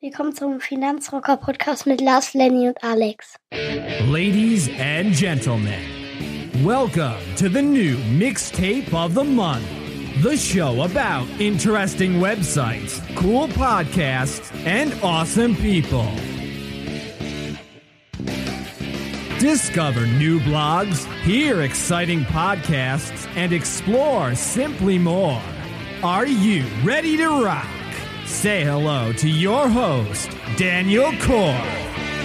Willkommen zum Finanzrocker-Podcast mit Lars, Lenny und Alex. Ladies and gentlemen, welcome to the new mixtape of the month. The show about interesting websites, cool podcasts, and awesome people. Discover new blogs, hear exciting podcasts, and explore simply more. Are you ready to rock? Say hello to your host, Daniel Core.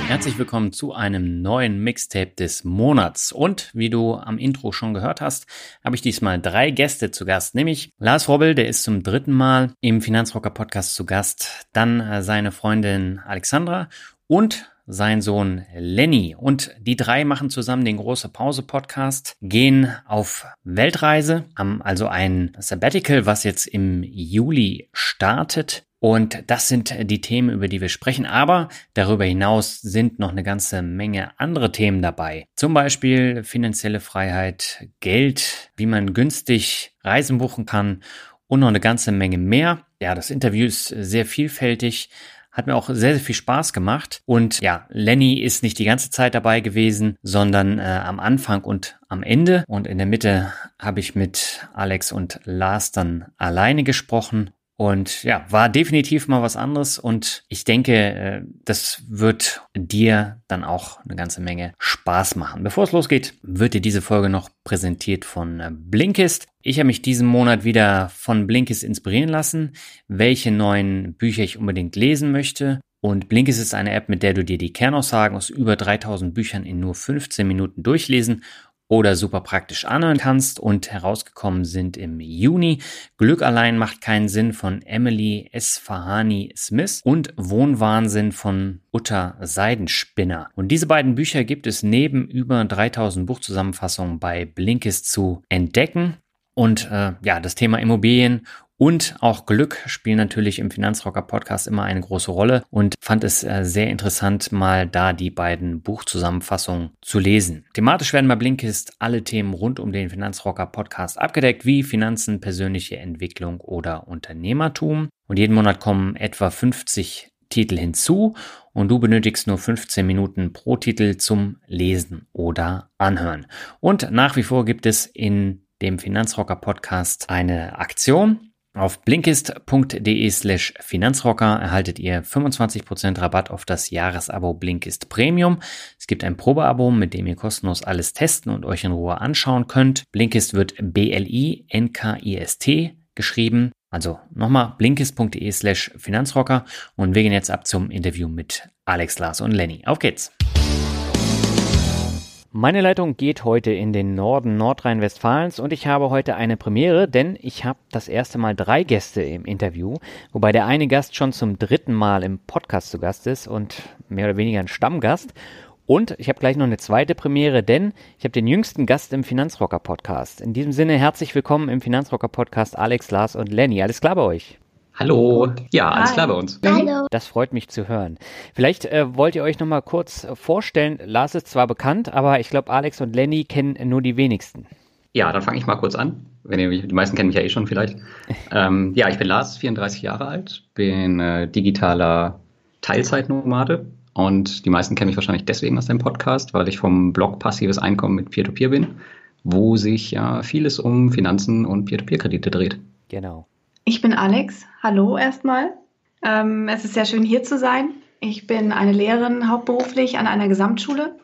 Herzlich willkommen zu einem neuen Mixtape des Monats. Und wie du am Intro schon gehört hast, habe ich diesmal drei Gäste zu Gast, nämlich Lars Robbel, der ist zum dritten Mal im Finanzrocker Podcast zu Gast, dann äh, seine Freundin Alexandra und sein Sohn Lenny. Und die drei machen zusammen den Große Pause Podcast, gehen auf Weltreise, haben also ein Sabbatical, was jetzt im Juli startet. Und das sind die Themen, über die wir sprechen. Aber darüber hinaus sind noch eine ganze Menge andere Themen dabei. Zum Beispiel finanzielle Freiheit, Geld, wie man günstig Reisen buchen kann und noch eine ganze Menge mehr. Ja, das Interview ist sehr vielfältig. Hat mir auch sehr, sehr viel Spaß gemacht. Und ja, Lenny ist nicht die ganze Zeit dabei gewesen, sondern äh, am Anfang und am Ende. Und in der Mitte habe ich mit Alex und Lars dann alleine gesprochen. Und ja, war definitiv mal was anderes und ich denke, äh, das wird dir dann auch eine ganze Menge Spaß machen. Bevor es losgeht, wird dir diese Folge noch präsentiert von äh, Blinkist. Ich habe mich diesen Monat wieder von Blinkist inspirieren lassen, welche neuen Bücher ich unbedingt lesen möchte. Und Blinkist ist eine App, mit der du dir die Kernaussagen aus über 3000 Büchern in nur 15 Minuten durchlesen oder super praktisch anhören kannst und herausgekommen sind im Juni Glück allein macht keinen Sinn von Emily Esfahani Smith und Wohnwahnsinn von Utter Seidenspinner. Und diese beiden Bücher gibt es neben über 3000 Buchzusammenfassungen bei Blinkist zu entdecken. Und äh, ja, das Thema Immobilien und auch Glück spielen natürlich im Finanzrocker Podcast immer eine große Rolle und fand es äh, sehr interessant, mal da die beiden Buchzusammenfassungen zu lesen. Thematisch werden bei Blinkist alle Themen rund um den Finanzrocker Podcast abgedeckt, wie Finanzen, persönliche Entwicklung oder Unternehmertum. Und jeden Monat kommen etwa 50 Titel hinzu und du benötigst nur 15 Minuten pro Titel zum Lesen oder Anhören. Und nach wie vor gibt es in dem Finanzrocker Podcast eine Aktion. Auf blinkist.de slash Finanzrocker erhaltet ihr 25% Rabatt auf das Jahresabo Blinkist Premium. Es gibt ein Probeabo, mit dem ihr kostenlos alles testen und euch in Ruhe anschauen könnt. Blinkist wird B-L-I-N-K-I-S-T geschrieben. Also nochmal blinkist.de slash Finanzrocker und wir gehen jetzt ab zum Interview mit Alex, Lars und Lenny. Auf geht's! Meine Leitung geht heute in den Norden Nordrhein-Westfalens und ich habe heute eine Premiere, denn ich habe das erste Mal drei Gäste im Interview, wobei der eine Gast schon zum dritten Mal im Podcast zu Gast ist und mehr oder weniger ein Stammgast. Und ich habe gleich noch eine zweite Premiere, denn ich habe den jüngsten Gast im Finanzrocker Podcast. In diesem Sinne herzlich willkommen im Finanzrocker Podcast Alex, Lars und Lenny. Alles klar bei euch? Hallo. Ja, alles Hi. klar bei uns. Hallo. Das freut mich zu hören. Vielleicht äh, wollt ihr euch noch mal kurz vorstellen. Lars ist zwar bekannt, aber ich glaube, Alex und Lenny kennen nur die wenigsten. Ja, dann fange ich mal kurz an. Wenn ihr mich, die meisten kennen mich ja eh schon vielleicht. ähm, ja, ich bin Lars, 34 Jahre alt, bin äh, digitaler Teilzeitnomade und die meisten kennen mich wahrscheinlich deswegen aus dem Podcast, weil ich vom Blog Passives Einkommen mit Peer-to-Peer -Peer bin, wo sich ja vieles um Finanzen und Peer-to-Peer-Kredite dreht. Genau. Ich bin Alex. Hallo erstmal. Ähm, es ist sehr schön hier zu sein. Ich bin eine Lehrerin hauptberuflich an einer Gesamtschule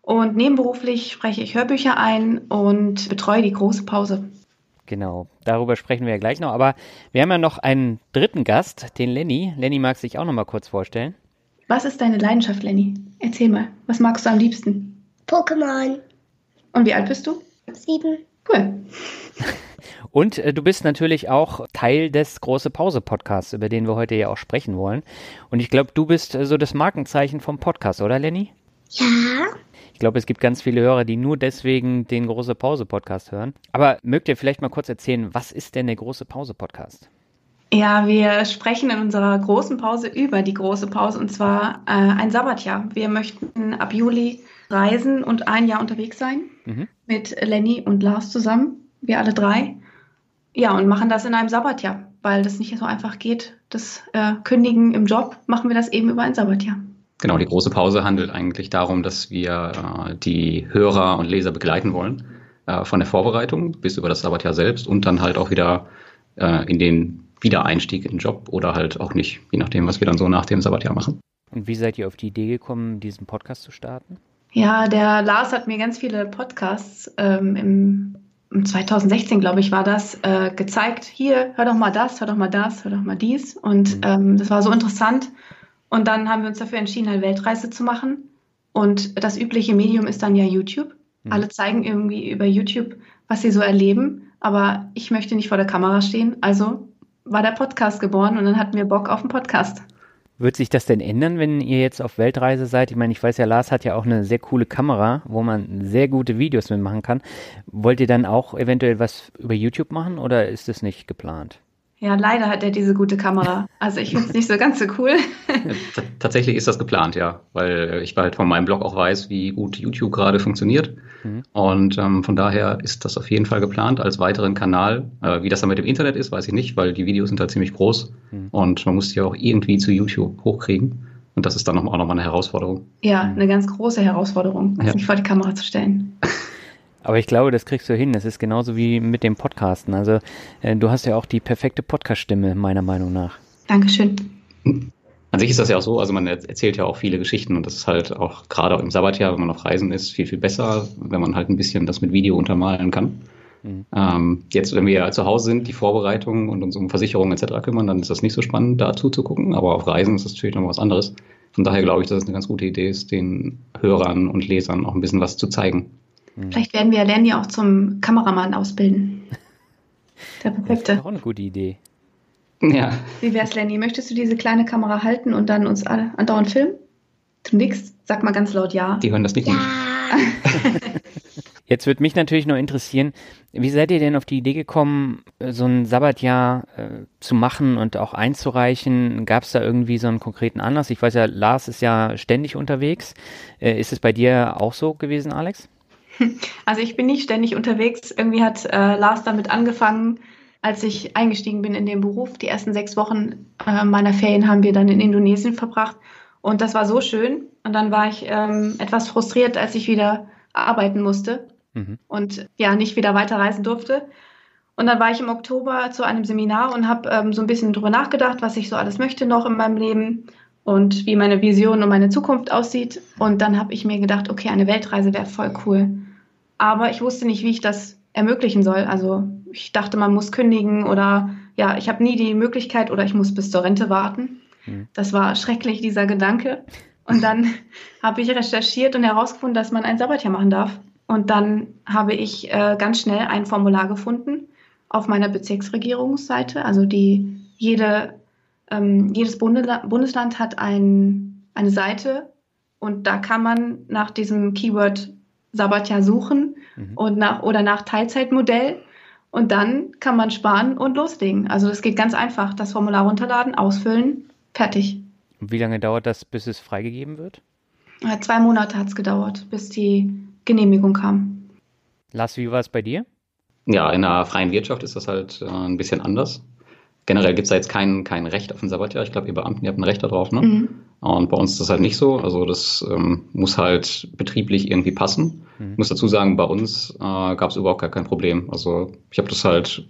und nebenberuflich spreche ich Hörbücher ein und betreue die große Pause. Genau, darüber sprechen wir ja gleich noch. Aber wir haben ja noch einen dritten Gast, den Lenny. Lenny mag sich auch noch mal kurz vorstellen. Was ist deine Leidenschaft, Lenny? Erzähl mal, was magst du am liebsten? Pokémon. Und wie alt bist du? Sieben. Cool. Und äh, du bist natürlich auch Teil des Große Pause Podcasts, über den wir heute ja auch sprechen wollen. Und ich glaube, du bist äh, so das Markenzeichen vom Podcast, oder Lenny? Ja. Ich glaube, es gibt ganz viele Hörer, die nur deswegen den Große Pause Podcast hören. Aber mögt ihr vielleicht mal kurz erzählen, was ist denn der Große Pause Podcast? Ja, wir sprechen in unserer großen Pause über die große Pause und zwar äh, ein Sabbatjahr. Wir möchten ab Juli reisen und ein Jahr unterwegs sein Mhm. mit Lenny und Lars zusammen, wir alle drei. Ja, und machen das in einem Sabbatjahr, weil das nicht so einfach geht. Das äh, Kündigen im Job machen wir das eben über ein Sabbatjahr. Genau, die große Pause handelt eigentlich darum, dass wir äh, die Hörer und Leser begleiten wollen, äh, von der Vorbereitung bis über das Sabbatjahr selbst und dann halt auch wieder äh, in den Wiedereinstieg in den Job oder halt auch nicht, je nachdem, was wir dann so nach dem Sabbatjahr machen. Und wie seid ihr auf die Idee gekommen, diesen Podcast zu starten? Ja, der Lars hat mir ganz viele Podcasts ähm, im, im 2016, glaube ich, war das, äh, gezeigt. Hier, hör doch mal das, hör doch mal das, hör doch mal dies. Und Mhm. ähm, das war so interessant. Und dann haben wir uns dafür entschieden, eine Weltreise zu machen. Und das übliche Medium ist dann ja YouTube. Mhm. Alle zeigen irgendwie über YouTube, was sie so erleben. Aber ich möchte nicht vor der Kamera stehen. Also war der Podcast geboren und dann hatten wir Bock auf einen Podcast. Wird sich das denn ändern, wenn ihr jetzt auf Weltreise seid? Ich meine, ich weiß ja, Lars hat ja auch eine sehr coole Kamera, wo man sehr gute Videos mitmachen kann. Wollt ihr dann auch eventuell was über YouTube machen oder ist das nicht geplant? Ja, leider hat er diese gute Kamera. Also ich finde es nicht so ganz so cool. T tatsächlich ist das geplant, ja, weil ich halt von meinem Blog auch weiß, wie gut YouTube gerade funktioniert. Mhm. Und ähm, von daher ist das auf jeden Fall geplant als weiteren Kanal. Äh, wie das dann mit dem Internet ist, weiß ich nicht, weil die Videos sind halt ziemlich groß Mhm. und man muss die auch irgendwie zu YouTube hochkriegen. Und das ist dann noch, auch nochmal eine Herausforderung. Ja, eine ganz große Herausforderung, Ja. sich vor die Kamera zu stellen. Aber ich glaube, das kriegst du hin. Das ist genauso wie mit dem Podcasten. Also äh, du hast ja auch die perfekte Podcast-Stimme, meiner Meinung nach. Dankeschön. An sich ist das ja auch so, also man er- erzählt ja auch viele Geschichten und das ist halt auch gerade im Sabbatjahr, wenn man auf Reisen ist, viel, viel besser, wenn man halt ein bisschen das mit Video untermalen kann. Mhm. Ähm, jetzt, wenn wir ja zu Hause sind, die Vorbereitung und uns um Versicherungen etc. kümmern, dann ist das nicht so spannend, dazu zu gucken, aber auf Reisen ist das natürlich noch was anderes. Von daher glaube ich, dass es eine ganz gute Idee ist, den Hörern und Lesern auch ein bisschen was zu zeigen. Vielleicht werden wir Lenny auch zum Kameramann ausbilden. Der Das ist perfekte. auch eine gute Idee. Ja, Wie wär's, Lenny? Möchtest du diese kleine Kamera halten und dann uns alle andauernd filmen? Du nix? Sag mal ganz laut ja. die hören das nicht. Ja. Jetzt würde mich natürlich noch interessieren, wie seid ihr denn auf die Idee gekommen, so ein Sabbatjahr äh, zu machen und auch einzureichen? Gab es da irgendwie so einen konkreten Anlass? Ich weiß ja, Lars ist ja ständig unterwegs. Äh, ist es bei dir auch so gewesen, Alex? Also ich bin nicht ständig unterwegs. Irgendwie hat äh, Lars damit angefangen, als ich eingestiegen bin in den Beruf. Die ersten sechs Wochen äh, meiner Ferien haben wir dann in Indonesien verbracht. Und das war so schön. Und dann war ich ähm, etwas frustriert, als ich wieder arbeiten musste Mhm. und ja, nicht wieder weiterreisen durfte. Und dann war ich im Oktober zu einem Seminar und habe ähm, so ein bisschen drüber nachgedacht, was ich so alles möchte noch in meinem Leben und wie meine Vision und meine Zukunft aussieht. Und dann habe ich mir gedacht, okay, eine Weltreise wäre voll cool. Aber ich wusste nicht, wie ich das ermöglichen soll. Also ich dachte, man muss kündigen oder ja, ich habe nie die Möglichkeit oder ich muss bis zur Rente warten. Mhm. Das war schrecklich, dieser Gedanke. Und dann habe ich recherchiert und herausgefunden, dass man ein Sabbatjahr machen darf. Und dann habe ich äh, ganz schnell ein Formular gefunden auf meiner Bezirksregierungsseite. Also die jede, ähm, jedes Bundesla Bundesland hat ein, eine Seite und da kann man nach diesem Keyword Sabbatjahr suchen Mhm. und nach oder nach Teilzeitmodell und dann kann man sparen und loslegen. Also das geht ganz einfach. Das Formular runterladen, ausfüllen, fertig. Und wie lange dauert das, bis es freigegeben wird? Äh, Zwei Monate hat es gedauert, bis die Genehmigung kam. Lars, wie war es bei dir? Ja, in der freien Wirtschaft ist das halt äh, ein bisschen anders. Generell gibt es da jetzt kein, kein Recht auf ein Sabbatjahr. Ich glaube, ihr Beamten, ihr habt ein Recht darauf, ne? Mhm. Und bei uns ist das halt nicht so. Also das ähm, muss halt betrieblich irgendwie passen. Mhm. Ich muss dazu sagen, bei uns äh, gab es überhaupt gar kein Problem. Also ich habe das halt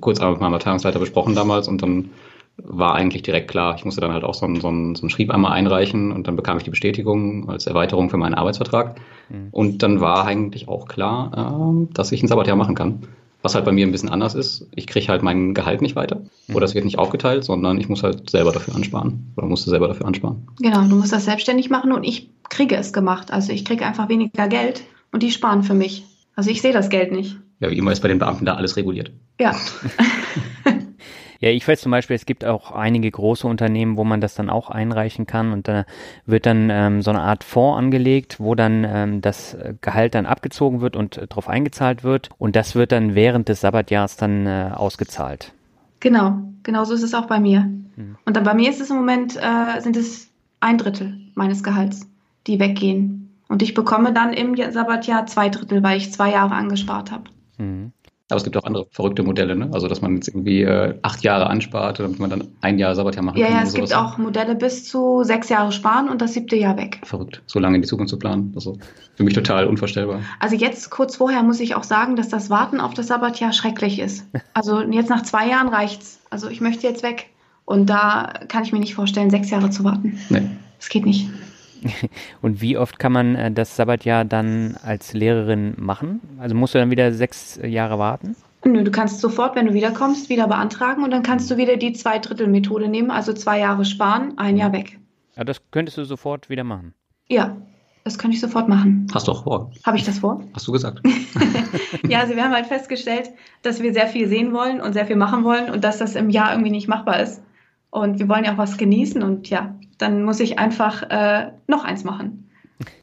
kurz einmal mit meinem Abteilungsleiter besprochen damals und dann war eigentlich direkt klar, ich musste dann halt auch so einen, so einen, so einen Schrieb einmal einreichen und dann bekam ich die Bestätigung als Erweiterung für meinen Arbeitsvertrag. Mhm. Und dann war eigentlich auch klar, ähm, dass ich ein Sabbatjahr machen kann. Was halt bei mir ein bisschen anders ist, ich kriege halt mein Gehalt nicht weiter oder es wird nicht aufgeteilt, sondern ich muss halt selber dafür ansparen oder musste selber dafür ansparen. Genau, du musst das selbstständig machen und ich kriege es gemacht. Also ich kriege einfach weniger Geld und die sparen für mich. Also ich sehe das Geld nicht. ja, wie immer ist bei den Beamten da alles reguliert. Ja. Ja, ich weiß zum Beispiel, es gibt auch einige große Unternehmen, wo man das dann auch einreichen kann und da wird dann ähm, so eine Art Fonds angelegt, wo dann ähm, das Gehalt dann abgezogen wird und äh, darauf eingezahlt wird und das wird dann während des Sabbatjahrs dann äh, ausgezahlt. Genau, genau so ist es auch bei mir. Hm. Und dann bei mir ist es im Moment, äh, sind es ein Drittel meines Gehalts, die weggehen. Und ich bekomme dann im Sabbatjahr zwei Drittel, weil ich zwei Jahre angespart habe. Mhm. Aber es gibt auch andere verrückte Modelle, ne? Also dass man jetzt irgendwie äh, acht Jahre anspart, damit man dann ein Jahr Sabbatjahr machen ja, kann. Ja, es gibt auch Modelle bis zu sechs Jahre sparen und das siebte Jahr weg. Verrückt, so lange in die Zukunft zu planen. Also für mich total unvorstellbar. Also jetzt kurz vorher muss ich auch sagen, dass das Warten auf das Sabbatjahr schrecklich ist. Also jetzt nach zwei Jahren reicht's. Also ich möchte jetzt weg. Und da kann ich mir nicht vorstellen, sechs Jahre zu warten. Nee. Das geht nicht. Und wie oft kann man äh, das Sabbatjahr dann als Lehrerin machen? Also musst du dann wieder sechs Jahre warten? Nö, du kannst sofort, wenn du wiederkommst, wieder beantragen und dann kannst du wieder die Zweidrittel-Methode nehmen, also zwei Jahre sparen, ein Jahr weg. Ja, das könntest du sofort wieder machen. Ja, das könnte ich sofort machen. Hast du auch vor? Habe ich das vor? Hast du gesagt? ja, also wir haben halt festgestellt, dass wir sehr viel sehen wollen und sehr viel machen wollen und dass das im Jahr irgendwie nicht machbar ist. Und wir wollen ja auch was genießen und ja, dann muss ich einfach äh, noch eins machen.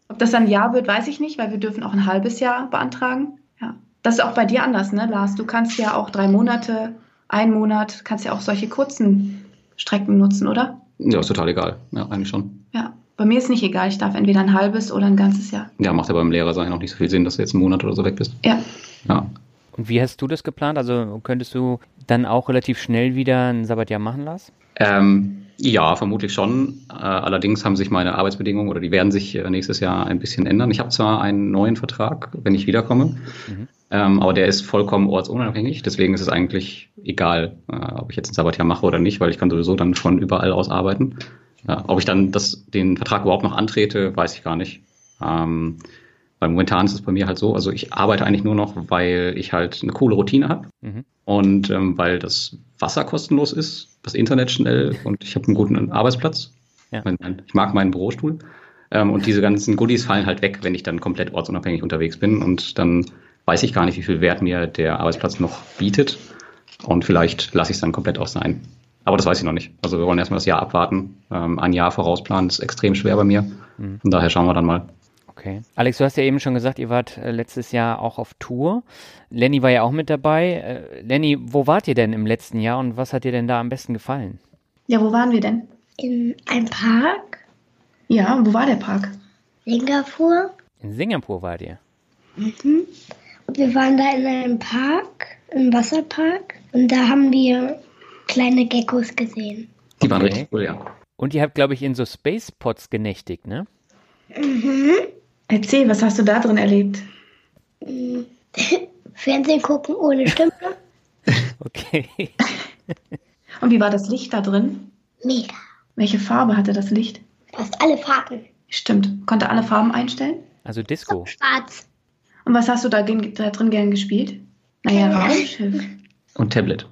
Ob das ein Jahr wird, weiß ich nicht, weil wir dürfen auch ein halbes Jahr beantragen. Ja. Das ist auch bei dir anders, ne, Lars? Du kannst ja auch drei Monate, ein Monat, kannst ja auch solche kurzen Strecken nutzen, oder? Ja, ist total egal. Ja, eigentlich schon. Ja. Bei mir ist nicht egal, ich darf entweder ein halbes oder ein ganzes Jahr. Ja, macht ja beim Lehrer sein auch nicht so viel Sinn, dass du jetzt einen Monat oder so weg bist. Ja. Ja. Und wie hast du das geplant? Also könntest du dann auch relativ schnell wieder ein Sabbatjahr machen lassen? Ähm, ja, vermutlich schon. Äh, allerdings haben sich meine Arbeitsbedingungen oder die werden sich äh, nächstes Jahr ein bisschen ändern. Ich habe zwar einen neuen Vertrag, wenn ich wiederkomme, mhm. ähm, aber der ist vollkommen ortsunabhängig. Deswegen ist es eigentlich egal, äh, ob ich jetzt ein Sabbatjahr mache oder nicht, weil ich kann sowieso dann schon überall aus arbeiten. Ja, ob ich dann das, den Vertrag überhaupt noch antrete, weiß ich gar nicht. Ähm, weil momentan ist es bei mir halt so, also ich arbeite eigentlich nur noch, weil ich halt eine coole Routine habe mhm. und ähm, weil das Wasser kostenlos ist, das Internet schnell und ich habe einen guten Arbeitsplatz. Ja. Ich mag meinen Bürostuhl. Ähm, und diese ganzen Goodies fallen halt weg, wenn ich dann komplett ortsunabhängig unterwegs bin. Und dann weiß ich gar nicht, wie viel Wert mir der Arbeitsplatz noch bietet. Und vielleicht lasse ich es dann komplett auch sein. Aber das weiß ich noch nicht. Also wir wollen erstmal das Jahr abwarten. Ähm, ein Jahr vorausplanen ist extrem schwer bei mir. Mhm. Von daher schauen wir dann mal. Okay. Alex, du hast ja eben schon gesagt, ihr wart äh, letztes Jahr auch auf Tour. Lenny war ja auch mit dabei. Äh, Lenny, wo wart ihr denn im letzten Jahr und was hat dir denn da am besten gefallen? Ja, wo waren wir denn? In einem Park. Ja, wo war der Park? Singapur. In Singapur wart ihr? Mhm. Und wir waren da in einem Park, im Wasserpark. Und da haben wir kleine Geckos gesehen. Die waren okay. richtig cool, ja. Und ihr habt, glaube ich, in so Space Pots genächtigt, ne? Mhm. Erzähl, was hast du da drin erlebt? Fernsehen gucken ohne Stimme. okay. Und wie war das Licht da drin? Mega. Welche Farbe hatte das Licht? Fast alle Farben. Stimmt. Konnte alle Farben einstellen? Also Disco. Schwarz. Und was hast du da, da drin gern gespielt? Naja, Raumschiff. Und Tablet.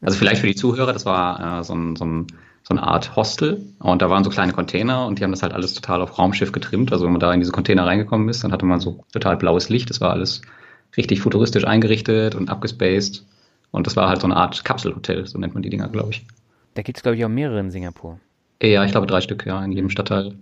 also vielleicht für die Zuhörer, das war äh, so, ein, so, ein, so, eine Art Hostel und da waren so kleine Container und die haben das halt alles total auf Raumschiff getrimmt. Also wenn man da in diese Container reingekommen ist, dann hatte man so total blaues Licht. Das war alles richtig futuristisch eingerichtet und abgespaced. Und das war halt so eine Art Kapselhotel, so nennt man die Dinger, glaube ich. Da gibt es, glaube ich, auch mehrere in Singapur. Ja, ich glaube drei Stück, ja. In jedem Stadtteil,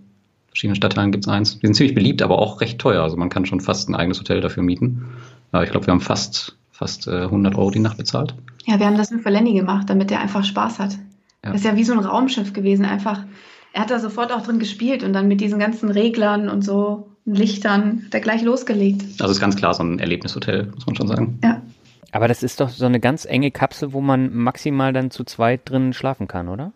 verschiedenen Stadtteilen gibt es eins. Die sind ziemlich beliebt, aber auch recht teuer. Also man kann schon fast ein eigenes Hotel dafür mieten. Aber ich glaube, wir haben fast, fast 100 äh, Euro die Nacht bezahlt. Ja, wir haben das nur für Lenny gemacht, damit er einfach Spaß hat. Ja. Das ist ja wie so ein Raumschiff gewesen, einfach. Er hat da sofort auch drin gespielt und dann mit diesen ganzen Reglern und so Lichtern hat er gleich losgelegt. Also ist ganz klar so ein Erlebnishotel, muss man schon sagen. Ja. Aber das ist doch so eine ganz enge Kapsel, wo man maximal dann zu zweit drin schlafen kann, oder?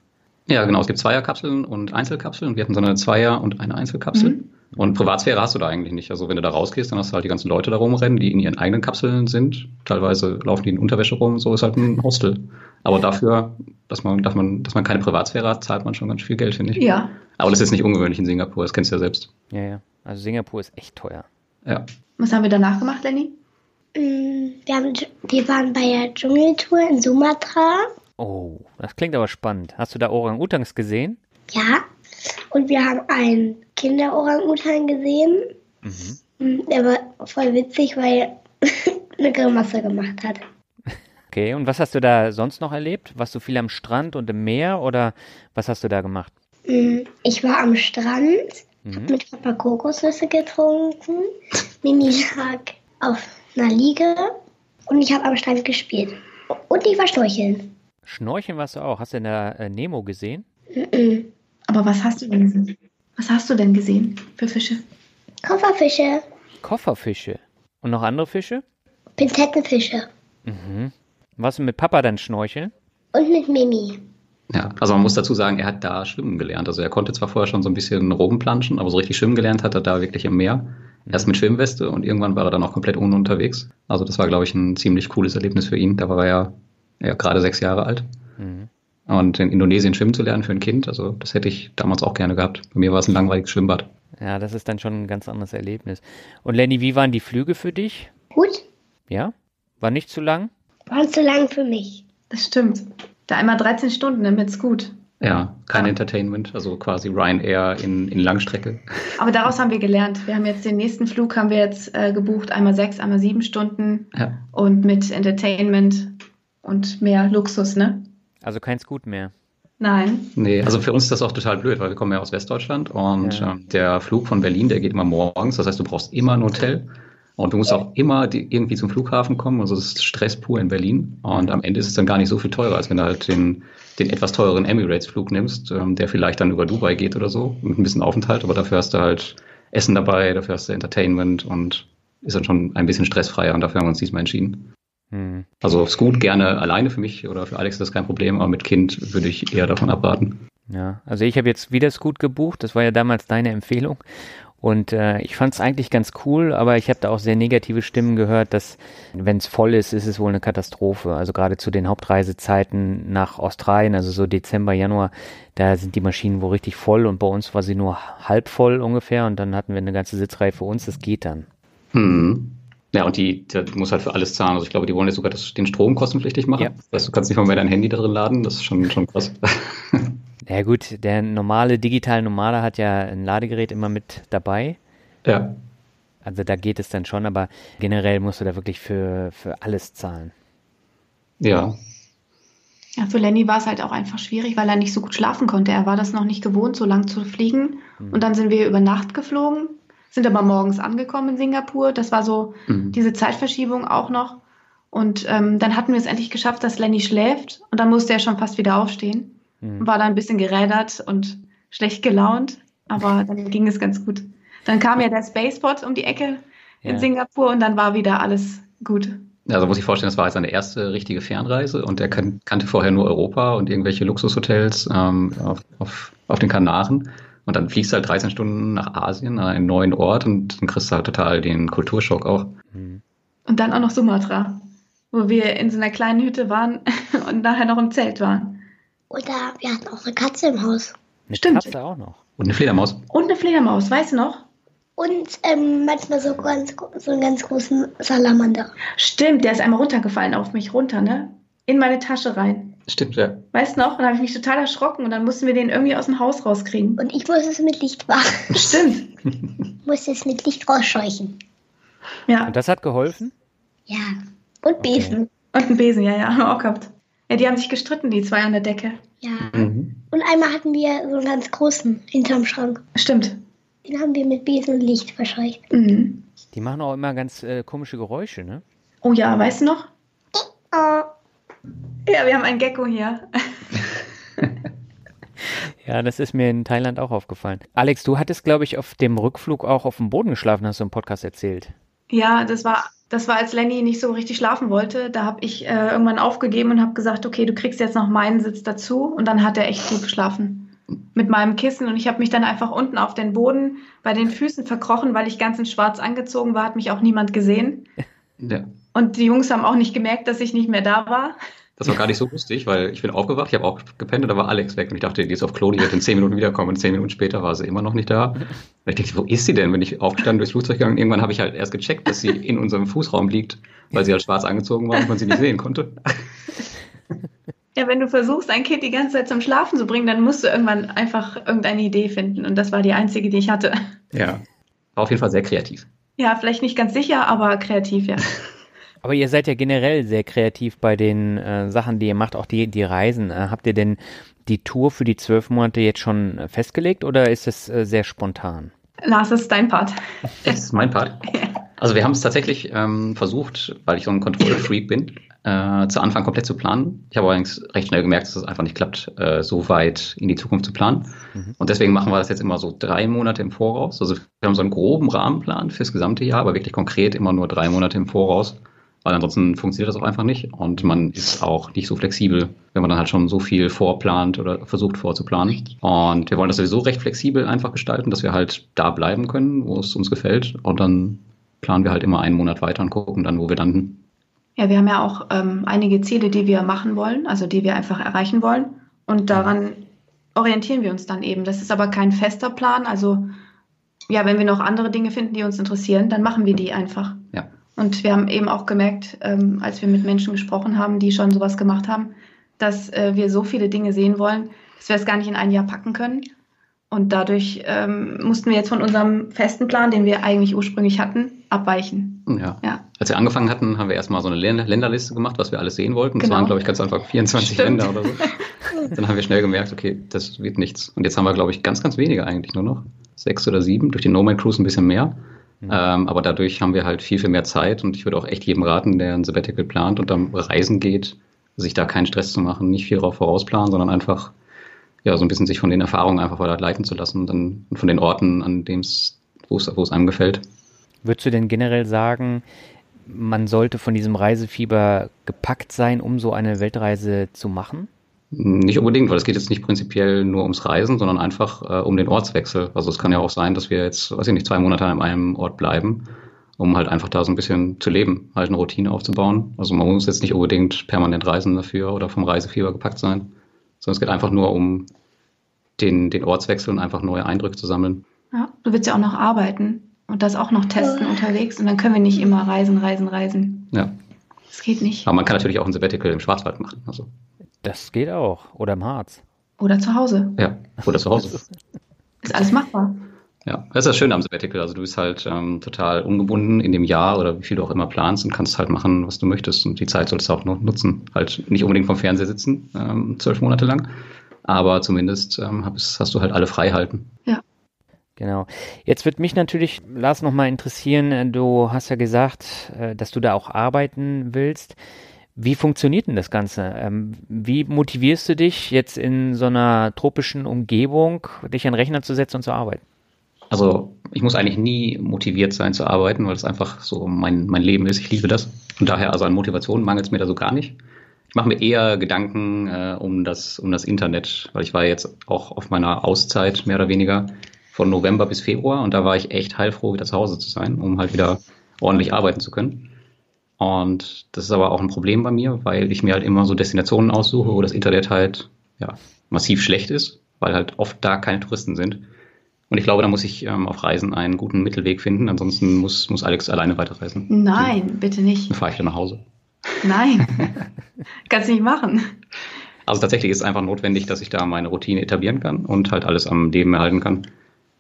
Ja, genau. Es gibt Zweierkapseln und Einzelkapseln. Wir hatten so eine Zweier- und eine Einzelkapsel. Mhm. Und Privatsphäre hast du da eigentlich nicht. Also wenn du da rausgehst, dann hast du halt die ganzen Leute da rumrennen, die in ihren eigenen Kapseln sind. Teilweise laufen die in Unterwäsche rum. So ist halt ein Hostel. Aber dafür, dass man, dass man, dass man keine Privatsphäre hat, zahlt man schon ganz viel Geld, finde ich. Ja. Aber das ist nicht ungewöhnlich in Singapur. Das kennst du ja selbst. Ja, ja. Also Singapur ist echt teuer. Ja. Was haben wir danach gemacht, Lenny? Mm, wir, haben, wir waren bei der Dschungeltour in Sumatra. Oh, das klingt aber spannend. Hast du da Orang-Utans gesehen? Ja. Und wir haben einen Kinder-Orang-Utan gesehen. Mhm. Der war voll witzig, weil eine Grimasse gemacht hat. Okay, und was hast du da sonst noch erlebt? Warst du viel am Strand und im Meer oder was hast du da gemacht? Mm, Ich war am Strand, hab mit Papa Kokosnüsse getrunken, Mimi lag auf einer Liege und ich habe am Strand gespielt. Und ich war storcheln. Schnorcheln warst du auch. Hast du denn da äh, Nemo gesehen? Mhm. Aber was hast du denn gesehen? Was hast du denn gesehen für Fische? Kofferfische, Kofferfische. Und noch andere Fische? Pinzettenfische Warst du mit Papa dann schnorcheln? und mit Mimi. Ja, also man muss dazu sagen, er hat da schwimmen gelernt. Also er konnte zwar vorher schon so ein bisschen Robbenplanschen, aber so richtig schwimmen gelernt hat er da wirklich im Meer. Erst mit Schwimmweste und irgendwann war er dann auch komplett ohne unterwegs. Also das war, glaube ich, ein ziemlich cooles Erlebnis für ihn. Da war er ja, ja gerade sechs Jahre alt. Und in Indonesien schwimmen zu lernen für ein Kind, also das hätte ich damals auch gerne gehabt. Bei mir war es ein langweiliges Schwimmbad. Ja, das ist dann schon ein ganz anderes Erlebnis. Und Lenny, wie waren die Flüge für dich? Gut, Ja? War nicht zu lang? war zu lang für mich. Das stimmt. Da einmal 13 Stunden, damit es gut. Ja, kein Entertainment, also quasi Ryanair in, in Langstrecke. Aber daraus haben wir gelernt. Wir haben jetzt den nächsten Flug haben wir jetzt äh, gebucht, einmal sechs, einmal sieben Stunden Ja. und mit Entertainment und mehr Luxus, ne? Also kein Scoot mehr. Nein. Nee, also für uns ist das auch total blöd, weil wir kommen ja aus Westdeutschland und Ja. ähm, der Flug von Berlin, der geht immer morgens. Das heißt, du brauchst immer ein Hotel und du musst auch immer die, irgendwie zum Flughafen kommen. Also es ist Stress pur in Berlin. Und am Ende ist es dann gar nicht so viel teurer, als wenn du halt den, den etwas teureren Emirates-Flug nimmst, ähm, der vielleicht dann über Dubai geht oder so, mit ein bisschen Aufenthalt, aber dafür hast du halt Essen dabei, dafür hast du Entertainment und ist dann schon ein bisschen stressfreier und dafür haben wir uns diesmal entschieden. Hm. Also Scoot gerne alleine für mich oder für Alex ist das kein Problem, aber mit Kind würde ich eher davon abraten. Ja, also ich habe jetzt wieder Scoot gebucht. Das war ja damals deine Empfehlung. Und äh, ich fand es eigentlich ganz cool, aber ich habe da auch sehr negative Stimmen gehört, dass wenn es voll ist, ist es wohl eine Katastrophe. Also gerade zu den Hauptreisezeiten nach Australien, also so Dezember, Januar, da sind die Maschinen wohl richtig voll und bei uns war sie nur halb voll ungefähr und dann hatten wir eine ganze Sitzreihe für uns. Das geht dann. Hm. Ja, und die, die muss halt für alles zahlen. Also ich glaube, die wollen jetzt sogar das, den Strom kostenpflichtig machen. Ja. Das heißt, du kannst nicht mal mehr dein Handy da drin laden. Das ist schon, schon krass. Ja gut, der normale digitale Nomade hat ja ein Ladegerät immer mit dabei. ja. Also da geht es dann schon, aber generell musst du da wirklich für, für alles zahlen. Ja. Ja, für Lenny war es halt auch einfach schwierig, weil er nicht so gut schlafen konnte. Er war das noch nicht gewohnt, so lang zu fliegen. Und dann sind wir über Nacht geflogen, sind aber morgens angekommen in Singapur. Das war so Mhm. diese Zeitverschiebung auch noch. Und ähm, dann hatten wir es endlich geschafft, dass Lenny schläft. Und dann musste er schon fast wieder aufstehen. Mhm. War da ein bisschen gerädert und schlecht gelaunt. Aber dann ging es ganz gut. Dann kam ja der Spaceport um die Ecke in Ja. Singapur und dann war wieder alles gut. Also muss ich vorstellen, das war jetzt seine erste richtige Fernreise und er kan kannte vorher nur Europa und irgendwelche Luxushotels ähm, auf, auf, auf den Kanaren. Und dann fliegst du halt 13 Stunden nach Asien, an einen neuen Ort und dann kriegst du halt total den Kulturschock auch. Und dann auch noch Sumatra, wo wir in so einer kleinen Hütte waren und nachher noch im Zelt waren. Oder wir hatten auch eine Katze im Haus. Eine Stimmt. Katze auch noch. Und eine Fledermaus. Und eine Fledermaus, weißt du noch? Und ähm, manchmal so, ganz, so einen ganz großen Salamander. Stimmt, der ist einmal runtergefallen auf mich runter, ne? In meine Tasche rein. Stimmt, ja. Weißt du noch? Und da habe ich mich total erschrocken und dann mussten wir den irgendwie aus dem Haus rauskriegen. Und ich musste es mit Licht machen. Stimmt. musste es mit Licht rausscheuchen. Ja. Und das hat geholfen? Ja. Und Besen. Und einen Besen, ja, ja, haben wir auch gehabt. Ja, die haben sich gestritten, die zwei an der Decke. Ja. Mhm. Und einmal hatten wir so einen ganz großen hinterm Schrank. Stimmt. Den haben wir mit Besen und Licht verscheucht. Mhm. Die machen auch immer ganz äh, komische Geräusche, ne? Oh ja, weißt du noch? Oh. Ja, wir haben einen Gecko hier. Ja, das ist mir in Thailand auch aufgefallen. Alex, du hattest, glaube ich, auf dem Rückflug auch auf dem Boden geschlafen, hast du im Podcast erzählt. Ja, das war, das war, als Lenny nicht so richtig schlafen wollte. Da habe ich äh, irgendwann aufgegeben und habe gesagt, okay, du kriegst jetzt noch meinen Sitz dazu. Und dann hat er echt gut geschlafen. Mit meinem Kissen. Und ich habe mich dann einfach unten auf den Boden bei den Füßen verkrochen, weil ich ganz in schwarz angezogen war, hat mich auch niemand gesehen. Ja. Und die Jungs haben auch nicht gemerkt, dass ich nicht mehr da war. Das war gar nicht so lustig, weil ich bin aufgewacht, ich habe auch gepennt und da war Alex weg und ich dachte, die ist auf Klo, die wird in zehn Minuten wiederkommen und zehn Minuten später war sie immer noch nicht da. Und ich dachte, wo ist sie denn? Bin ich aufgestanden durchs Flugzeug gegangen. Irgendwann habe ich halt erst gecheckt, dass sie in unserem Fußraum liegt, weil sie halt schwarz angezogen war und man sie nicht sehen konnte. Ja, wenn du versuchst, ein Kind die ganze Zeit zum Schlafen zu bringen, dann musst du irgendwann einfach irgendeine Idee finden. Und das war die einzige, die ich hatte. Ja. War auf jeden Fall sehr kreativ. Ja, vielleicht nicht ganz sicher, aber kreativ, ja. Aber ihr seid ja generell sehr kreativ bei den äh, Sachen, die ihr macht, auch die, die Reisen. Äh, habt ihr denn die Tour für die zwölf Monate jetzt schon festgelegt oder ist es äh, sehr spontan? Lars, das ist dein Part. Das ist mein Part. Also wir haben es tatsächlich ähm, versucht, weil ich so ein Kontrollfreak bin, äh, zu Anfang komplett zu planen. Ich habe allerdings recht schnell gemerkt, dass es einfach nicht klappt, äh, so weit in die Zukunft zu planen. Mhm. Und deswegen machen wir das jetzt immer so drei Monate im Voraus. Also wir haben so einen groben Rahmenplan fürs gesamte Jahr, aber wirklich konkret immer nur drei Monate im Voraus weil ansonsten funktioniert das auch einfach nicht und man ist auch nicht so flexibel, wenn man dann halt schon so viel vorplant oder versucht vorzuplanen. Und wir wollen das sowieso recht flexibel einfach gestalten, dass wir halt da bleiben können, wo es uns gefällt und dann planen wir halt immer einen Monat weiter und gucken dann, wo wir landen. Ja, wir haben ja auch ähm, einige Ziele, die wir machen wollen, also die wir einfach erreichen wollen und daran orientieren wir uns dann eben. Das ist aber kein fester Plan, also ja, wenn wir noch andere Dinge finden, die uns interessieren, dann machen wir die einfach. Ja. Und wir haben eben auch gemerkt, ähm, als wir mit Menschen gesprochen haben, die schon sowas gemacht haben, dass äh, wir so viele Dinge sehen wollen, dass wir es gar nicht in ein Jahr packen können. Und dadurch ähm, mussten wir jetzt von unserem festen Plan, den wir eigentlich ursprünglich hatten, abweichen. Ja. ja. Als wir angefangen hatten, haben wir erstmal so eine Länderliste gemacht, was wir alles sehen wollten. Das genau. waren, glaube ich, ganz einfach 24 Stimmt. Länder oder so. Dann haben wir schnell gemerkt, okay, das wird nichts. Und jetzt haben wir, glaube ich, ganz, ganz wenige eigentlich nur noch. Sechs oder sieben, durch die Nomad Cruise ein bisschen mehr. Mhm. Ähm, aber dadurch haben wir halt viel, viel mehr Zeit und ich würde auch echt jedem raten, der ein Sabbatical plant und dann reisen geht, sich da keinen Stress zu machen, nicht viel darauf vorausplanen, sondern einfach ja, so ein bisschen sich von den Erfahrungen einfach weiter leiten zu lassen und dann von den Orten, an dem es, wo es, wo es einem gefällt. Würdest du denn generell sagen, man sollte von diesem Reisefieber gepackt sein, um so eine Weltreise zu machen? Nicht unbedingt, weil es geht jetzt nicht prinzipiell nur ums Reisen, sondern einfach äh, um den Ortswechsel. Also es kann ja auch sein, dass wir jetzt, weiß ich nicht, zwei Monate an einem Ort bleiben, um halt einfach da so ein bisschen zu leben, halt eine Routine aufzubauen. Also man muss jetzt nicht unbedingt permanent reisen dafür oder vom Reisefieber gepackt sein, sondern es geht einfach nur um den, den Ortswechsel und einfach neue Eindrücke zu sammeln. Ja, du willst ja auch noch arbeiten und das auch noch testen unterwegs und dann können wir nicht immer reisen, reisen, reisen. Ja. Das geht nicht. Aber man kann natürlich auch ein Sabbatical im Schwarzwald machen. Also. Das geht auch. Oder im Harz. Oder zu Hause. Ja, oder zu Hause. ist alles machbar. Ja, das ist das Schöne am Sabbatical. Also du bist halt ähm, total ungebunden in dem Jahr oder wie viel du auch immer planst und kannst halt machen, was du möchtest. Und die Zeit solltest du auch noch nutzen. Halt nicht unbedingt vom Fernseher sitzen, ähm, zwölf Monate lang. Aber zumindest ähm, hast, hast du halt alle Freihalten. Ja. Genau. Jetzt wird mich natürlich, Lars, nochmal interessieren. Du hast ja gesagt, äh, dass du da auch arbeiten willst. Wie funktioniert denn das Ganze? Ähm, wie motivierst du dich jetzt in so einer tropischen Umgebung, dich an den Rechner zu setzen und zu arbeiten? Also ich muss eigentlich nie motiviert sein zu arbeiten, weil es einfach so mein, mein Leben ist. Ich liebe das. Und daher, also an Motivation mangelt es mir da so gar nicht. Ich mache mir eher Gedanken äh, um, das, um das Internet, weil ich war jetzt auch auf meiner Auszeit mehr oder weniger von November bis Februar und da war ich echt heilfroh, wieder zu Hause zu sein, um halt wieder ordentlich arbeiten zu können. Und das ist aber auch ein Problem bei mir, weil ich mir halt immer so Destinationen aussuche, wo das Internet halt ja, massiv schlecht ist, weil halt oft da keine Touristen sind. Und ich glaube, da muss ich ähm, auf Reisen einen guten Mittelweg finden. Ansonsten muss, muss Alex alleine weiterreisen. Nein, und bitte nicht. Dann fahre ich dann nach Hause. Nein, kannst nicht machen. Also tatsächlich ist es einfach notwendig, dass ich da meine Routine etablieren kann und halt alles am Leben erhalten kann.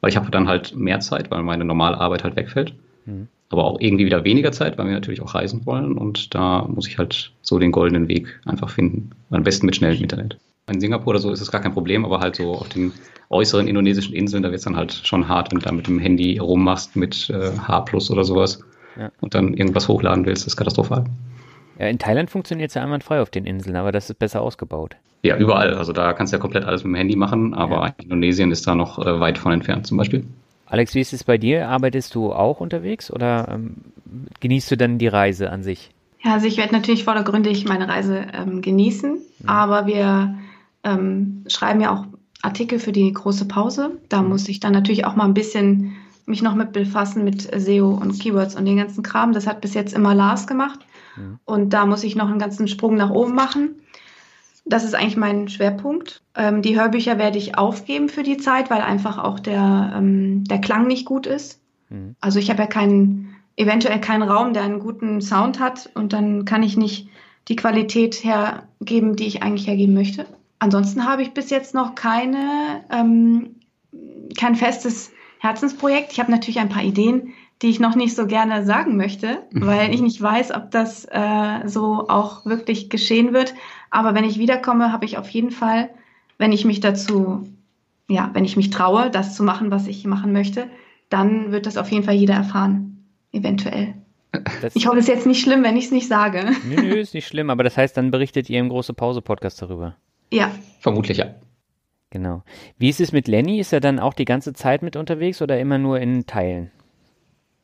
Weil ich habe dann halt mehr Zeit, weil meine normale Arbeit halt wegfällt. Mhm aber auch irgendwie wieder weniger Zeit, weil wir natürlich auch reisen wollen. Und da muss ich halt so den goldenen Weg einfach finden. Am besten mit schnellem Internet. In Singapur oder so ist es gar kein Problem, aber halt so auf den äußeren indonesischen Inseln, da wird es dann halt schon hart, wenn du da mit dem Handy rummachst mit äh, H plus oder sowas ja. und dann irgendwas hochladen willst, ist katastrophal. Ja, in Thailand funktioniert es ja einwandfrei auf den Inseln, aber das ist besser ausgebaut. Ja, überall. Also da kannst du ja komplett alles mit dem Handy machen, aber ja. Indonesien ist da noch äh, weit von entfernt zum Beispiel. Alex, wie ist es bei dir? Arbeitest du auch unterwegs oder ähm, genießt du dann die Reise an sich? Ja, also ich werde natürlich vordergründig meine Reise ähm, genießen, mhm. aber wir ähm, schreiben ja auch Artikel für die große Pause. Da mhm. muss ich dann natürlich auch mal ein bisschen mich noch mit befassen mit SEO und Keywords und den ganzen Kram. Das hat bis jetzt immer Lars gemacht. Mhm. Und da muss ich noch einen ganzen Sprung nach oben machen. Das ist eigentlich mein Schwerpunkt. Ähm, die Hörbücher werde ich aufgeben für die Zeit, weil einfach auch der, ähm, der Klang nicht gut ist. Mhm. Also ich habe ja keinen, eventuell keinen Raum, der einen guten Sound hat und dann kann ich nicht die Qualität hergeben, die ich eigentlich hergeben möchte. Ansonsten habe ich bis jetzt noch keine, ähm, kein festes Herzensprojekt. Ich habe natürlich ein paar Ideen, die ich noch nicht so gerne sagen möchte, mhm. weil ich nicht weiß, ob das äh, so auch wirklich geschehen wird. Aber wenn ich wiederkomme, habe ich auf jeden Fall, wenn ich mich dazu, ja, wenn ich mich traue, das zu machen, was ich machen möchte, dann wird das auf jeden Fall jeder erfahren, eventuell. Das ich hoffe, es ist jetzt nicht schlimm, wenn ich es nicht sage. Nö, nö, ist nicht schlimm, aber das heißt, dann berichtet ihr im Große Pause Podcast darüber. Ja. Vermutlich ja. Genau. Wie ist es mit Lenny? Ist er dann auch die ganze Zeit mit unterwegs oder immer nur in Teilen?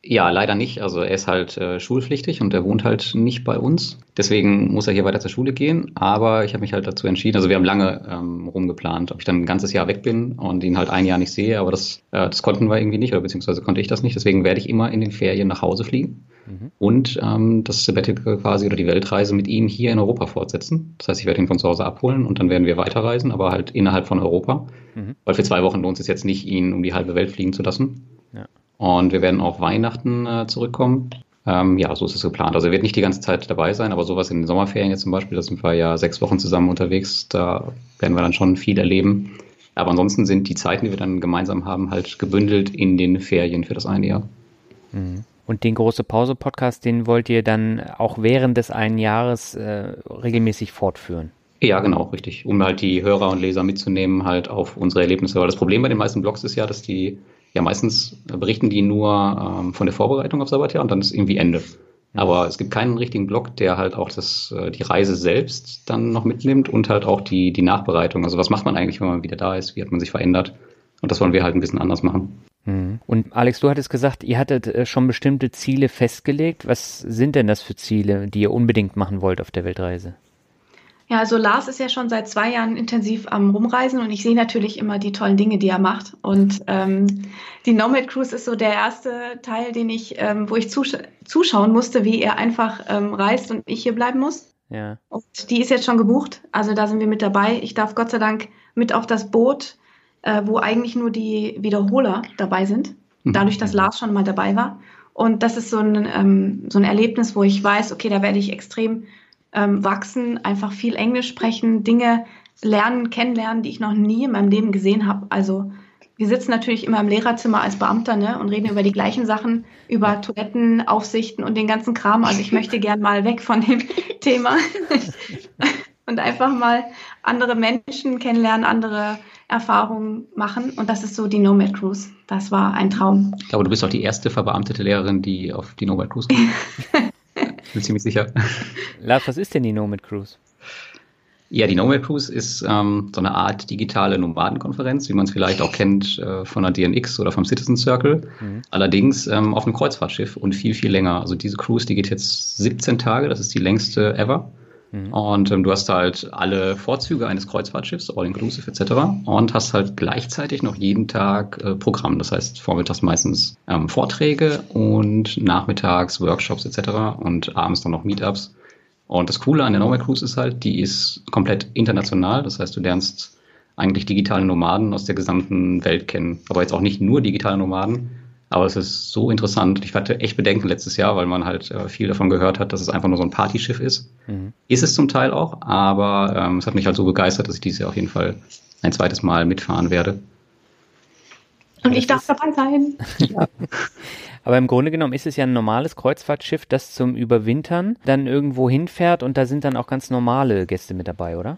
Ja, leider nicht. Also er ist halt äh, schulpflichtig und er wohnt halt nicht bei uns. Deswegen muss er hier weiter zur Schule gehen. Aber ich habe mich halt dazu entschieden. Also wir haben lange ähm, rumgeplant, ob ich dann ein ganzes Jahr weg bin und ihn halt ein Jahr nicht sehe. Aber das, äh, das konnten wir irgendwie nicht oder beziehungsweise konnte ich das nicht. Deswegen werde ich immer in den Ferien nach Hause fliegen mhm. und ähm, das Sabbatical quasi oder die Weltreise mit ihm hier in Europa fortsetzen. Das heißt, ich werde ihn von zu Hause abholen und dann werden wir weiterreisen, aber halt innerhalb von Europa. Mhm. Weil für zwei Wochen lohnt es jetzt nicht, ihn um die halbe Welt fliegen zu lassen. Ja. Und wir werden auch Weihnachten äh, zurückkommen. Ähm, ja, so ist es geplant. Also er wird nicht die ganze Zeit dabei sein, aber sowas in den Sommerferien jetzt zum Beispiel, da sind wir ja sechs Wochen zusammen unterwegs, da werden wir dann schon viel erleben. Aber ansonsten sind die Zeiten, die wir dann gemeinsam haben, halt gebündelt in den Ferien für das eine Jahr. Mhm. Und den große Pause-Podcast, den wollt ihr dann auch während des einen Jahres äh, regelmäßig fortführen? Ja, genau, richtig. Um halt die Hörer und Leser mitzunehmen, halt auf unsere Erlebnisse. Weil das Problem bei den meisten Blogs ist ja, dass die ja, meistens berichten die nur ähm, von der Vorbereitung auf Sabbatjahr und dann ist irgendwie Ende. Aber es gibt keinen richtigen Blog, der halt auch das, äh, die Reise selbst dann noch mitnimmt und halt auch die, die Nachbereitung. Also was macht man eigentlich, wenn man wieder da ist? Wie hat man sich verändert? Und das wollen wir halt ein bisschen anders machen. Mhm. Und Alex, du hattest gesagt, ihr hattet äh, schon bestimmte Ziele festgelegt. Was sind denn das für Ziele, die ihr unbedingt machen wollt auf der Weltreise? Ja, also Lars ist ja schon seit zwei Jahren intensiv am Rumreisen und ich sehe natürlich immer die tollen Dinge, die er macht. Und ähm, die Nomad Cruise ist so der erste Teil, den ich, ähm, wo ich zusch zuschauen musste, wie er einfach ähm, reist und ich hier bleiben muss. Ja. Und die ist jetzt schon gebucht. Also da sind wir mit dabei. Ich darf Gott sei Dank mit auf das Boot, äh, wo eigentlich nur die Wiederholer dabei sind. Mhm. Dadurch, dass Lars schon mal dabei war. Und das ist so ein, ähm, so ein Erlebnis, wo ich weiß, okay, da werde ich extrem ähm, wachsen, einfach viel Englisch sprechen, Dinge lernen, kennenlernen, die ich noch nie in meinem Leben gesehen habe. Also wir sitzen natürlich immer im Lehrerzimmer als Beamter ne, und reden über die gleichen Sachen, über Toiletten, Aufsichten und den ganzen Kram. Also ich möchte gern mal weg von dem Thema und einfach mal andere Menschen kennenlernen, andere Erfahrungen machen. Und das ist so die Nomad Cruise. Das war ein Traum. Ich glaube, du bist auch die erste verbeamtete Lehrerin, die auf die Nomad Cruise kommt. Ich bin ziemlich sicher. Lars, was ist denn die Nomad Cruise? Ja, die Nomad Cruise ist ähm, so eine Art digitale Nomadenkonferenz, wie man es vielleicht auch kennt äh, von der DNX oder vom Citizen Circle. Mhm. Allerdings ähm, auf einem Kreuzfahrtschiff und viel, viel länger. Also diese Cruise, die geht jetzt 17 Tage, das ist die längste ever. Mhm. Und ähm, du hast halt alle Vorzüge eines Kreuzfahrtschiffs, All-Inclusive etc. Und hast halt gleichzeitig noch jeden Tag äh, Programm. Das heißt, vormittags meistens ähm, Vorträge und nachmittags Workshops etc. Und abends dann noch Meetups. Und das Coole an der Nomad Cruise ist halt, die ist komplett international. Das heißt, du lernst eigentlich digitale Nomaden aus der gesamten Welt kennen. Aber jetzt auch nicht nur digitale Nomaden, aber es ist so interessant. Ich hatte echt Bedenken letztes Jahr, weil man halt äh, viel davon gehört hat, dass es einfach nur so ein Partyschiff ist. Mhm. Ist es zum Teil auch, aber ähm, es hat mich halt so begeistert, dass ich dieses Jahr auf jeden Fall ein zweites Mal mitfahren werde. Und ich darf dabei sein. ja. Aber im Grunde genommen ist es ja ein normales Kreuzfahrtschiff, das zum Überwintern dann irgendwo hinfährt und da sind dann auch ganz normale Gäste mit dabei, oder?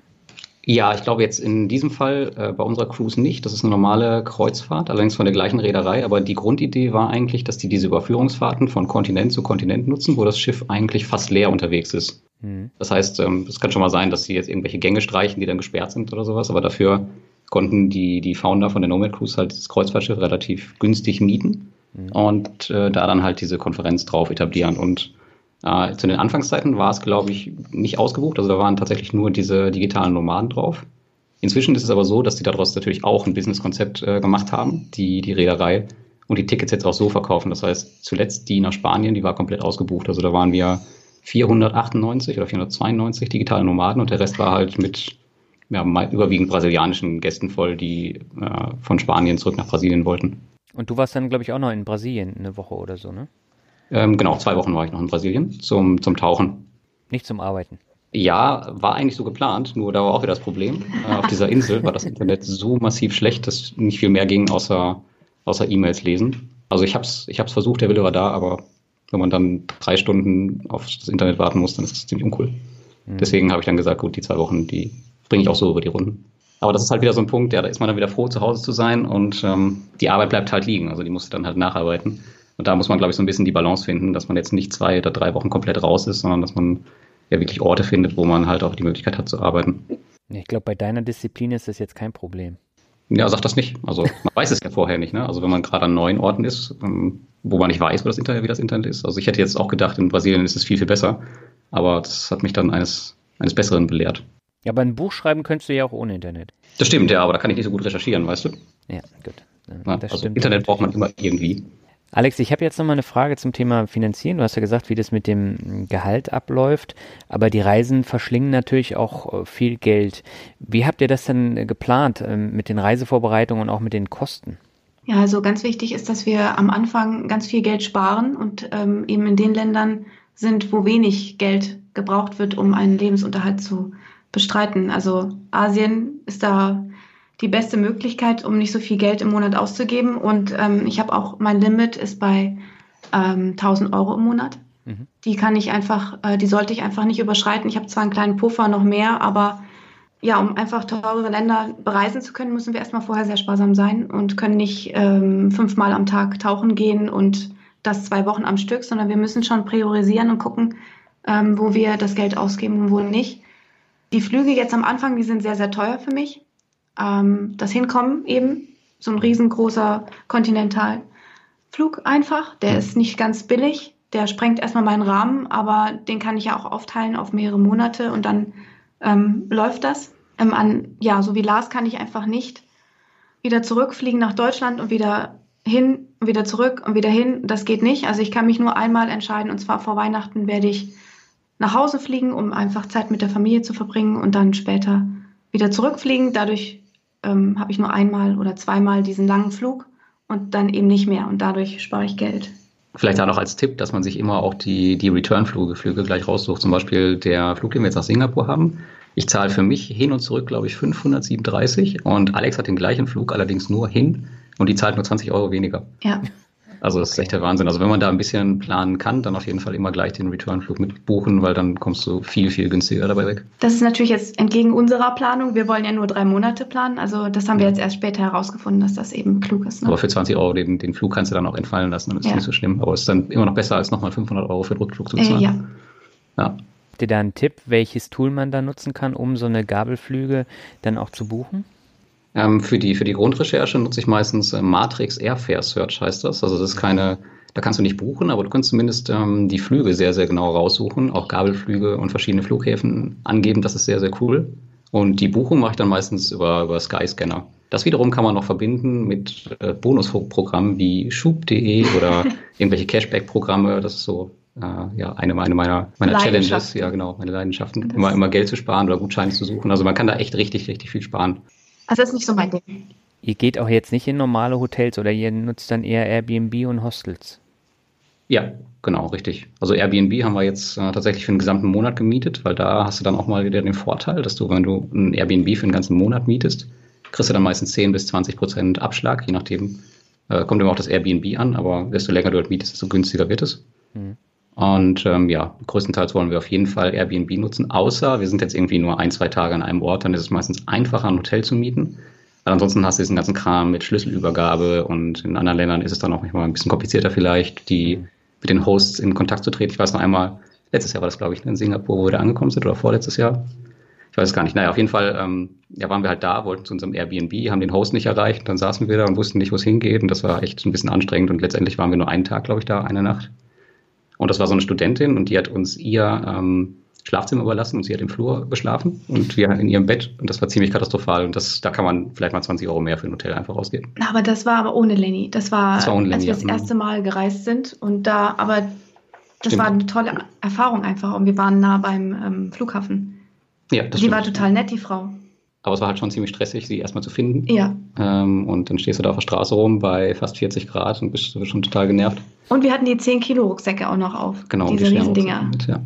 Ja, ich glaube jetzt in diesem Fall äh, bei unserer Cruise nicht. Das ist eine normale Kreuzfahrt, allerdings von der gleichen Reederei. Aber die Grundidee war eigentlich, dass die diese Überführungsfahrten von Kontinent zu Kontinent nutzen, wo das Schiff eigentlich fast leer unterwegs ist. Mhm. Das heißt, ähm, es kann schon mal sein, dass sie jetzt irgendwelche Gänge streichen, die dann gesperrt sind oder sowas. Aber dafür konnten die, die Founder von der Nomad Cruise halt das Kreuzfahrtschiff relativ günstig mieten mhm. und äh, da dann halt diese Konferenz drauf etablieren. Und äh, zu den Anfangszeiten war es, glaube ich, nicht ausgebucht. Also da waren tatsächlich nur diese digitalen Nomaden drauf. Inzwischen ist es aber so, dass die daraus natürlich auch ein Businesskonzept äh, gemacht haben, die, die Reederei, und die Tickets jetzt auch so verkaufen. Das heißt, zuletzt die nach Spanien, die war komplett ausgebucht. Also da waren wir 498 oder 492 digitale Nomaden und der Rest war halt mit ja, überwiegend brasilianischen Gästen voll, die äh, von Spanien zurück nach Brasilien wollten. Und du warst dann, glaube ich, auch noch in Brasilien eine Woche oder so, ne? Ähm, genau, zwei Wochen war ich noch in Brasilien zum, zum Tauchen. Nicht zum Arbeiten. Ja, war eigentlich so geplant, nur da war auch wieder das Problem. Äh, auf dieser Insel war das Internet so massiv schlecht, dass nicht viel mehr ging, außer, außer E-Mails lesen. Also ich habe es ich hab's versucht, der Wille war da, aber wenn man dann drei Stunden auf das Internet warten muss, dann ist das ziemlich uncool. Mhm. Deswegen habe ich dann gesagt, gut, die zwei Wochen, die bringe ich auch so über die Runden. Aber das ist halt wieder so ein Punkt, ja, da ist man dann wieder froh, zu Hause zu sein und ähm, die Arbeit bleibt halt liegen. Also die musst du dann halt nacharbeiten. Und da muss man, glaube ich, so ein bisschen die Balance finden, dass man jetzt nicht zwei oder drei Wochen komplett raus ist, sondern dass man ja wirklich Orte findet, wo man halt auch die Möglichkeit hat zu arbeiten. Ich glaube, bei deiner Disziplin ist das jetzt kein Problem. Ja, sag das nicht. Also man weiß es ja vorher nicht. Ne? Also wenn man gerade an neuen Orten ist, ähm, wo man nicht weiß, wo das Internet, wie das Internet ist. Also ich hätte jetzt auch gedacht, in Brasilien ist es viel, viel besser. Aber das hat mich dann eines, eines Besseren belehrt. Ja, aber ein Buch schreiben könntest du ja auch ohne Internet. Das stimmt, ja, aber da kann ich nicht so gut recherchieren, weißt du? Ja, gut. Ja, also stimmt. Internet braucht man immer irgendwie. Alex, ich habe jetzt nochmal eine Frage zum Thema Finanzieren. Du hast ja gesagt, wie das mit dem Gehalt abläuft, aber die Reisen verschlingen natürlich auch äh, viel Geld. Wie habt ihr das denn geplant ähm, mit den Reisevorbereitungen und auch mit den Kosten? Ja, also ganz wichtig ist, dass wir am Anfang ganz viel Geld sparen und ähm, eben in den Ländern sind, wo wenig Geld gebraucht wird, um einen Lebensunterhalt zu bestreiten. Also Asien ist da die beste Möglichkeit, um nicht so viel Geld im Monat auszugeben. Und ähm, ich habe auch, mein Limit ist bei ähm, 1000 Euro im Monat. Mhm. Die kann ich einfach, äh, die sollte ich einfach nicht überschreiten. Ich habe zwar einen kleinen Puffer noch mehr, aber ja, um einfach teurere Länder bereisen zu können, müssen wir erstmal vorher sehr sparsam sein und können nicht ähm, fünfmal am Tag tauchen gehen und das zwei Wochen am Stück, sondern wir müssen schon priorisieren und gucken, ähm, wo wir das Geld ausgeben und wo nicht. Die Flüge jetzt am Anfang, die sind sehr, sehr teuer für mich ähm, das Hinkommen eben, so ein riesengroßer Kontinentalflug einfach, der ist nicht ganz billig, der sprengt erstmal meinen Rahmen, aber den kann ich ja auch aufteilen auf mehrere Monate und dann ähm, läuft das. Ähm, an, ja, so wie Lars kann ich einfach nicht wieder zurückfliegen nach Deutschland und wieder hin und wieder zurück und wieder hin. Das geht nicht. Also ich kann mich nur einmal entscheiden und zwar vor Weihnachten werde ich nach Hause fliegen, um einfach Zeit mit der Familie zu verbringen und dann später wieder zurückfliegen. Dadurch ähm, habe ich nur einmal oder zweimal diesen langen Flug und dann eben nicht mehr und dadurch spare ich Geld. Vielleicht da noch als Tipp, dass man sich immer auch die, die Return-Flüge Flüge gleich raussucht. Zum Beispiel der Flug, den wir jetzt nach Singapur haben. Ich zahle für mich hin und zurück, glaube ich, 537 und Alex hat den gleichen Flug, allerdings nur hin und die zahlt nur 20 Euro weniger. Ja. Also das ist echt der Wahnsinn. Also wenn man da ein bisschen planen kann, dann auf jeden Fall immer gleich den Returnflug mitbuchen, weil dann kommst du viel, viel günstiger dabei weg. Das ist natürlich jetzt entgegen unserer Planung. Wir wollen ja nur drei Monate planen. Also das haben wir jetzt erst später herausgefunden, dass das eben klug ist. Ne? Aber für 20 Euro den, den Flug kannst du dann auch entfallen lassen. Das ist ja. nicht so schlimm. Aber es ist dann immer noch besser, als nochmal 500 Euro für den Rückflug zu bezahlen. Äh, ja. ja. Habt ihr da einen Tipp, welches Tool man da nutzen kann, um so eine Gabelflüge dann auch zu buchen? Ähm, für, die, für die Grundrecherche nutze ich meistens äh, Matrix Airfare Search, heißt das. Also das ist keine da kannst du nicht buchen, aber du kannst zumindest ähm, die Flüge sehr, sehr genau raussuchen, auch Gabelflüge und verschiedene Flughäfen angeben. Das ist sehr, sehr cool. Und die Buchung mache ich dann meistens über, über Skyscanner. Das wiederum kann man noch verbinden mit äh, Bonusprogrammen wie Schub.de oder irgendwelche Cashback-Programme. Das ist so äh, ja, eine, eine meiner, meiner Challenges, ja genau, meine Leidenschaften, immer, immer Geld zu sparen oder Gutscheine zu suchen. Also man kann da echt richtig, richtig viel sparen. Also das ist nicht so mein Ding. Ihr geht auch jetzt nicht in normale Hotels oder ihr nutzt dann eher Airbnb und Hostels? Ja, genau, richtig. Also Airbnb haben wir jetzt äh, tatsächlich für einen gesamten Monat gemietet, weil da hast du dann auch mal wieder den Vorteil, dass du, wenn du ein Airbnb für einen ganzen Monat mietest, kriegst du dann meistens 10 bis 20 Prozent Abschlag, je nachdem. Äh, kommt immer auch das Airbnb an, aber desto länger du dort mietest, desto günstiger wird es. Mhm. Und ähm, ja, größtenteils wollen wir auf jeden Fall Airbnb nutzen, außer wir sind jetzt irgendwie nur ein, zwei Tage an einem Ort, dann ist es meistens einfacher, ein Hotel zu mieten. Weil ansonsten hast du diesen ganzen Kram mit Schlüsselübergabe und in anderen Ländern ist es dann auch manchmal ein bisschen komplizierter vielleicht, die mit den Hosts in Kontakt zu treten. Ich weiß noch einmal, letztes Jahr war das, glaube ich, in Singapur, wo wir da angekommen sind, oder vorletztes Jahr. Ich weiß es gar nicht. Naja, auf jeden Fall ähm, ja, waren wir halt da, wollten zu unserem Airbnb, haben den Host nicht erreicht, dann saßen wir da und wussten nicht, wo es hingeht. Und das war echt ein bisschen anstrengend. Und letztendlich waren wir nur einen Tag, glaube ich, da, eine Nacht. Und das war so eine Studentin und die hat uns ihr ähm, Schlafzimmer überlassen und sie hat im Flur geschlafen und wir in ihrem Bett und das war ziemlich katastrophal und das, da kann man vielleicht mal 20 Euro mehr für ein Hotel einfach ausgeben. Aber das war aber ohne Lenny. Das war, das war ohne Lenny, als wir das erste Mal gereist sind und da, aber das stimmt. war eine tolle Erfahrung einfach und wir waren nah beim ähm, Flughafen. Ja, das Die stimmt. war total nett, die Frau. Aber es war halt schon ziemlich stressig, sie erstmal zu finden. Ja. Ähm, und dann stehst du da auf der Straße rum bei fast 40 Grad und bist schon total genervt. Und wir hatten die 10 Kilo Rucksäcke auch noch auf. Genau, diese die Riesendinger. Mit, ja.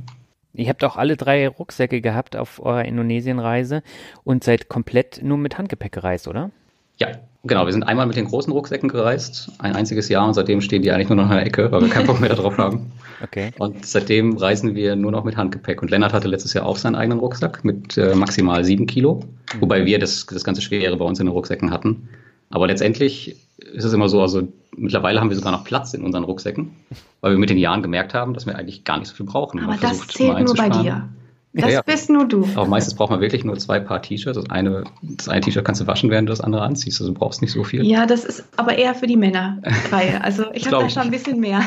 Ihr habt auch alle drei Rucksäcke gehabt auf eurer Indonesienreise und seid komplett nur mit Handgepäck gereist, oder? Ja, genau. Wir sind einmal mit den großen Rucksäcken gereist, ein einziges Jahr und seitdem stehen die eigentlich nur noch in der Ecke, weil wir keinen Bock mehr darauf haben. Okay. Und seitdem reisen wir nur noch mit Handgepäck. Und Lennart hatte letztes Jahr auch seinen eigenen Rucksack mit äh, maximal sieben Kilo, mhm. wobei wir das, das ganze Schwere bei uns in den Rucksäcken hatten. Aber letztendlich ist es immer so, also mittlerweile haben wir sogar noch Platz in unseren Rucksäcken, weil wir mit den Jahren gemerkt haben, dass wir eigentlich gar nicht so viel brauchen. Aber das zählt nur bei dir. Das ja, ja. bist nur du. Aber meistens braucht man wirklich nur zwei Paar T-Shirts. Das eine, das eine T-Shirt kannst du waschen, während du das andere anziehst. Also du brauchst nicht so viel. Ja, das ist aber eher für die Männerreihe. Also ich habe da schon ein bisschen mehr.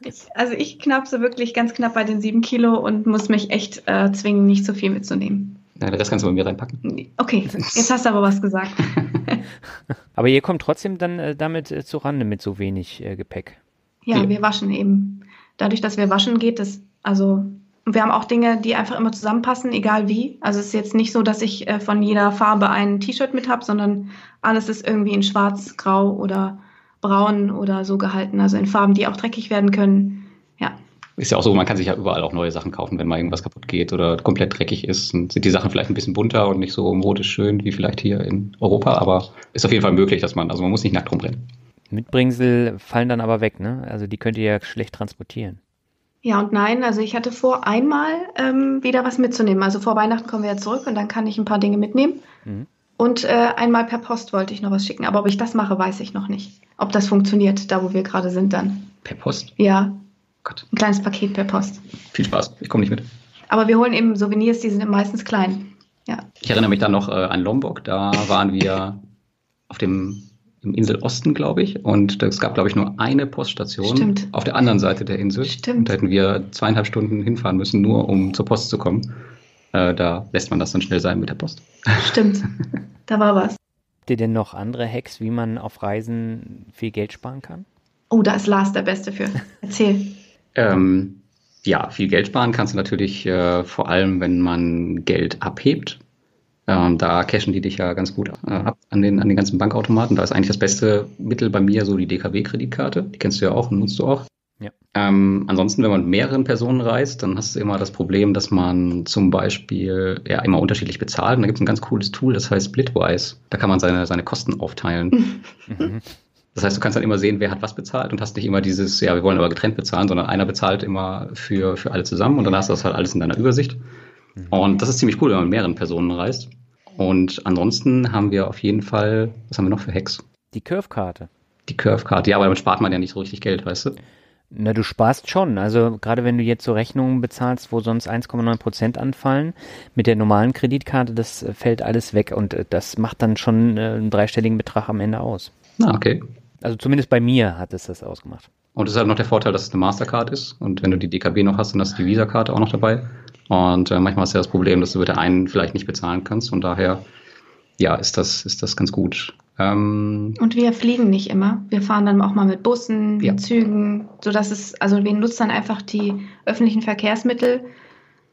Ich, also ich knapse wirklich ganz knapp bei den sieben Kilo und muss mich echt äh, zwingen, nicht so viel mitzunehmen. Ja, Rest kannst du bei mir reinpacken. Okay, jetzt hast du aber was gesagt. aber ihr kommt trotzdem dann äh, damit äh, Rande mit so wenig äh, Gepäck. Ja, ja, wir waschen eben. Dadurch, dass wir waschen, geht es. Also wir haben auch Dinge, die einfach immer zusammenpassen, egal wie. Also es ist jetzt nicht so, dass ich äh, von jeder Farbe ein T-Shirt mit habe, sondern alles ist irgendwie in schwarz, grau oder braun oder so gehalten. Also in Farben, die auch dreckig werden können. Ja. Ist ja auch so, man kann sich ja überall auch neue Sachen kaufen, wenn mal irgendwas kaputt geht oder komplett dreckig ist. Und sind die Sachen vielleicht ein bisschen bunter und nicht so modisch schön wie vielleicht hier in Europa, aber ist auf jeden Fall möglich, dass man, also man muss nicht nackt rumrennen. Mitbringsel fallen dann aber weg, ne? Also die könnt ihr ja schlecht transportieren. Ja und nein. Also ich hatte vor, einmal ähm, wieder was mitzunehmen. Also vor Weihnachten kommen wir ja zurück und dann kann ich ein paar Dinge mitnehmen. Mhm. Und äh, einmal per Post wollte ich noch was schicken. Aber ob ich das mache, weiß ich noch nicht. Ob das funktioniert, da wo wir gerade sind dann. Per Post? Ja. Gott. Ein kleines Paket per Post. Viel Spaß. Ich komme nicht mit. Aber wir holen eben Souvenirs, die sind meistens klein. Ja. Ich erinnere mich dann noch äh, an Lombok. Da waren wir auf dem im Inselosten, glaube ich. Und es gab, glaube ich, nur eine Poststation Stimmt. auf der anderen Seite der Insel. Stimmt. Und da hätten wir zweieinhalb Stunden hinfahren müssen, nur um zur Post zu kommen. Äh, da lässt man das dann schnell sein mit der Post. Stimmt. Da war was. Habt ihr denn noch andere Hacks, wie man auf Reisen viel Geld sparen kann? Oh, da ist Lars der Beste für. Erzähl. ähm, ja, viel Geld sparen kannst du natürlich äh, vor allem, wenn man Geld abhebt. Ähm, da cashen die dich ja ganz gut äh, ab an den, an den ganzen Bankautomaten. Da ist eigentlich das beste Mittel bei mir so die DKW-Kreditkarte. Die kennst du ja auch und nutzt du auch. Ja. Ähm, ansonsten, wenn man mit mehreren Personen reist, dann hast du immer das Problem, dass man zum Beispiel ja immer unterschiedlich bezahlt. Und da gibt es ein ganz cooles Tool, das heißt Splitwise. Da kann man seine, seine Kosten aufteilen. Mhm. Das heißt, du kannst dann immer sehen, wer hat was bezahlt und hast nicht immer dieses, ja, wir wollen aber getrennt bezahlen, sondern einer bezahlt immer für, für alle zusammen und dann hast du das halt alles in deiner Übersicht. Mhm. Und das ist ziemlich cool, wenn man mit mehreren Personen reist. Und ansonsten haben wir auf jeden Fall, was haben wir noch für Hacks? Die Curve-Karte. Die Curve-Karte, ja, aber damit spart man ja nicht so richtig Geld, weißt du? Na, du sparst schon. Also gerade wenn du jetzt so Rechnungen bezahlst, wo sonst 1,9 Prozent anfallen, mit der normalen Kreditkarte, das fällt alles weg und äh, das macht dann schon äh, einen dreistelligen Betrag am Ende aus. Ah, okay. Also zumindest bei mir hat es das ausgemacht. Und es ist halt noch der Vorteil, dass es eine Mastercard ist und wenn du die DKB noch hast, dann hast du die Visa-Karte auch noch dabei. Und äh, manchmal ist ja das Problem, dass du mit der einen vielleicht nicht bezahlen kannst. Und daher, ja, ist das, ist das ganz gut. Ähm, und wir fliegen nicht immer. Wir fahren dann auch mal mit Bussen, ja. Zügen, sodass es, also wir nutzen dann einfach die öffentlichen Verkehrsmittel.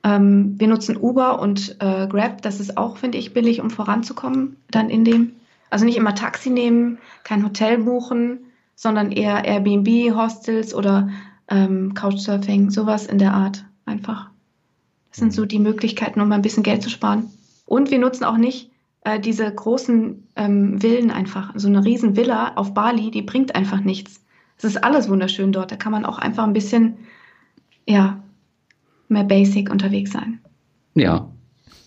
Ähm, wir nutzen Uber und äh, Grab. Das ist auch, finde ich, billig, um voranzukommen. Dann in dem, also nicht immer Taxi nehmen, kein Hotel buchen, sondern eher Airbnb, Hostels oder ähm, Couchsurfing, sowas in der Art einfach. Das sind so die Möglichkeiten, um ein bisschen Geld zu sparen. Und wir nutzen auch nicht äh, diese großen ähm, Villen einfach. So eine riesen Villa auf Bali, die bringt einfach nichts. Es ist alles wunderschön dort. Da kann man auch einfach ein bisschen, ja, mehr basic unterwegs sein. Ja,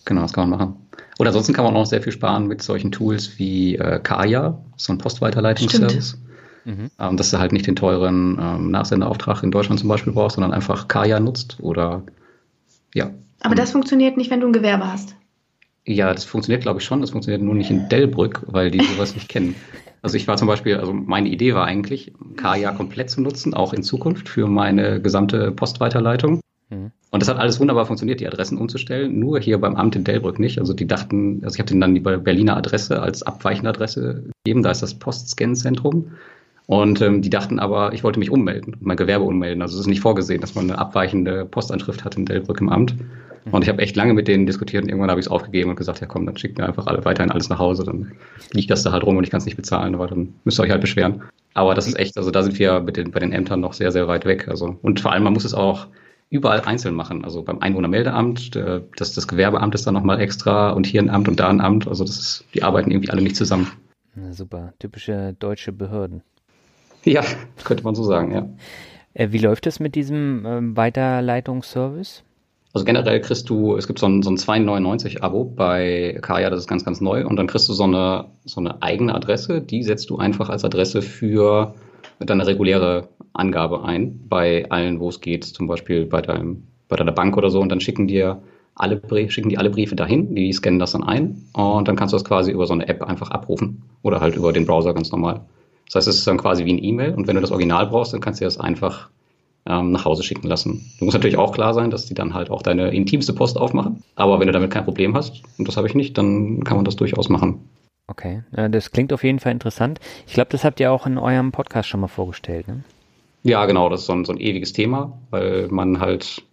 genau, das kann man machen. Oder ansonsten kann man auch sehr viel sparen mit solchen Tools wie äh, Kaya, so ein Postweiterleitungsservice. Mhm. Ähm, dass du halt nicht den teuren ähm, Nachsenderauftrag in Deutschland zum Beispiel brauchst, sondern einfach Kaya nutzt oder ja. Aber das funktioniert nicht, wenn du ein Gewerbe hast. Ja, das funktioniert, glaube ich, schon. Das funktioniert nur nicht in Delbrück, weil die sowas nicht kennen. Also ich war zum Beispiel, also meine Idee war eigentlich, Kaya komplett zu nutzen, auch in Zukunft für meine gesamte Postweiterleitung. Mhm. Und das hat alles wunderbar funktioniert, die Adressen umzustellen, nur hier beim Amt in Delbrück nicht. Also die dachten, also ich habe denen dann die Berliner Adresse als abweichende Adresse gegeben, da ist das Postscan-Zentrum. Und ähm, die dachten aber, ich wollte mich ummelden, mein Gewerbe ummelden. Also es ist nicht vorgesehen, dass man eine abweichende Postanschrift hat in Delbrück im Amt. Und ich habe echt lange mit denen diskutiert und irgendwann habe ich es aufgegeben und gesagt, ja komm, dann schickt mir einfach alle weiterhin alles nach Hause, dann liegt das da halt rum und ich kann es nicht bezahlen, aber dann müsst ihr euch halt beschweren. Aber das ist echt, also da sind wir mit den, bei den Ämtern noch sehr, sehr weit weg. Also, und vor allem, man muss es auch überall einzeln machen. Also beim Einwohnermeldeamt, das, das Gewerbeamt ist dann nochmal extra und hier ein Amt und da ein Amt. Also das ist, die arbeiten irgendwie alle nicht zusammen. Na super, typische deutsche Behörden. Ja, könnte man so sagen, ja. Äh, wie läuft es mit diesem äh, Weiterleitungsservice? Also generell kriegst du, es gibt so ein, so ein 2,99-Abo bei Kaya, das ist ganz, ganz neu. Und dann kriegst du so eine, so eine eigene Adresse, die setzt du einfach als Adresse für deine reguläre Angabe ein, bei allen, wo es geht, zum Beispiel bei, deinem, bei deiner Bank oder so. Und dann schicken dir alle schicken die alle Briefe dahin, die scannen das dann ein und dann kannst du das quasi über so eine App einfach abrufen oder halt über den Browser ganz normal. Das heißt, es ist dann quasi wie ein E-Mail und wenn du das Original brauchst, dann kannst du das einfach ähm, nach Hause schicken lassen. Du musst natürlich auch klar sein, dass die dann halt auch deine intimste Post aufmachen. Aber wenn du damit kein Problem hast, und das habe ich nicht, dann kann man das durchaus machen. Okay, das klingt auf jeden Fall interessant. Ich glaube, das habt ihr auch in eurem Podcast schon mal vorgestellt, ne? Ja, genau, das ist so ein, so ein ewiges Thema, weil man halt,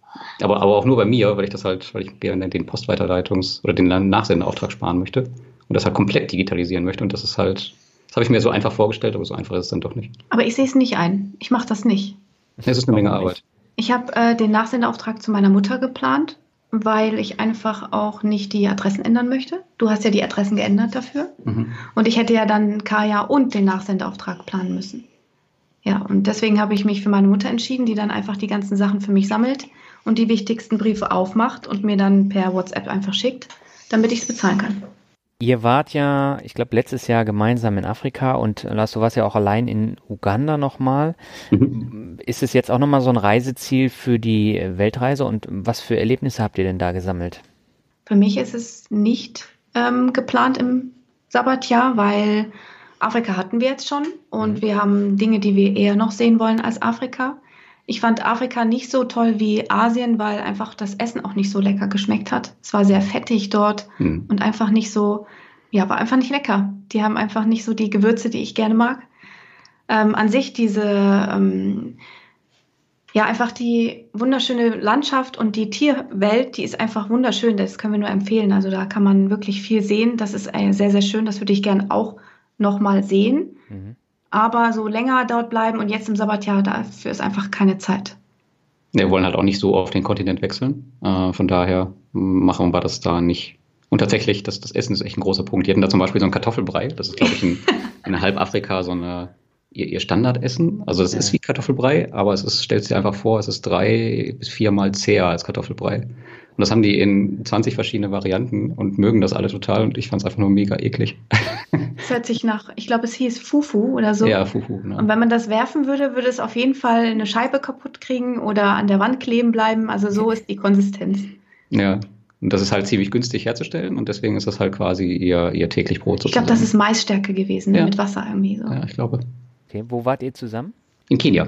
aber, aber auch nur bei mir, weil ich das halt, weil ich gerne den Postweiterleitungs- oder den Nachsendeauftrag sparen möchte und das halt komplett digitalisieren möchte. Und das ist halt, das habe ich mir so einfach vorgestellt, aber so einfach ist es dann doch nicht. Aber ich sehe es nicht ein. Ich mache das nicht. Es ist eine Menge Arbeit. Ich habe äh, den Nachsendeauftrag zu meiner Mutter geplant, weil ich einfach auch nicht die Adressen ändern möchte. Du hast ja die Adressen geändert dafür. Mhm. Und ich hätte ja dann Kaya und den Nachsendeauftrag planen müssen. Ja, und deswegen habe ich mich für meine Mutter entschieden, die dann einfach die ganzen Sachen für mich sammelt und die wichtigsten Briefe aufmacht und mir dann per WhatsApp einfach schickt, damit ich es bezahlen kann. Ihr wart ja, ich glaube, letztes Jahr gemeinsam in Afrika und Lars, du warst ja auch allein in Uganda nochmal. Mhm. Ist es jetzt auch nochmal so ein Reiseziel für die Weltreise und was für Erlebnisse habt ihr denn da gesammelt? Für mich ist es nicht ähm, geplant im Sabbatjahr, weil Afrika hatten wir jetzt schon und mhm. wir haben Dinge, die wir eher noch sehen wollen als Afrika. Ich fand Afrika nicht so toll wie Asien, weil einfach das Essen auch nicht so lecker geschmeckt hat. Es war sehr fettig dort mhm. und einfach nicht so, ja, war einfach nicht lecker. Die haben einfach nicht so die Gewürze, die ich gerne mag. Ähm, an sich diese, ähm, ja, einfach die wunderschöne Landschaft und die Tierwelt, die ist einfach wunderschön. Das können wir nur empfehlen. Also da kann man wirklich viel sehen. Das ist äh, sehr, sehr schön. Das würde ich gerne auch nochmal sehen. Mhm. Aber so länger dort bleiben und jetzt im Sabbatjahr, dafür ist einfach keine Zeit. Wir wollen halt auch nicht so auf den Kontinent wechseln. Äh, von daher machen wir das da nicht. Und tatsächlich, das, das Essen ist echt ein großer Punkt. Die hatten da zum Beispiel so ein Kartoffelbrei. Das ist, glaube ich, in, in halb Afrika so eine, ihr, ihr Standardessen. Also das ja. ist wie Kartoffelbrei, aber es ist, stellst dir einfach vor, es ist drei bis viermal zäher als Kartoffelbrei. Und das haben die in 20 verschiedene Varianten und mögen das alle total und ich fand es einfach nur mega eklig. Das hört sich nach, ich glaube, es hieß Fufu oder so. Ja, Fufu. Ne. Und wenn man das werfen würde, würde es auf jeden Fall eine Scheibe kaputt kriegen oder an der Wand kleben bleiben. Also so ist die Konsistenz. Ja, und das ist halt ziemlich günstig herzustellen und deswegen ist das halt quasi ihr, ihr täglich Brot sozusagen. Ich glaube, das ist Maisstärke gewesen, ne? ja. mit Wasser irgendwie so. Ja, ich glaube. Okay, wo wart ihr zusammen? In Kenia.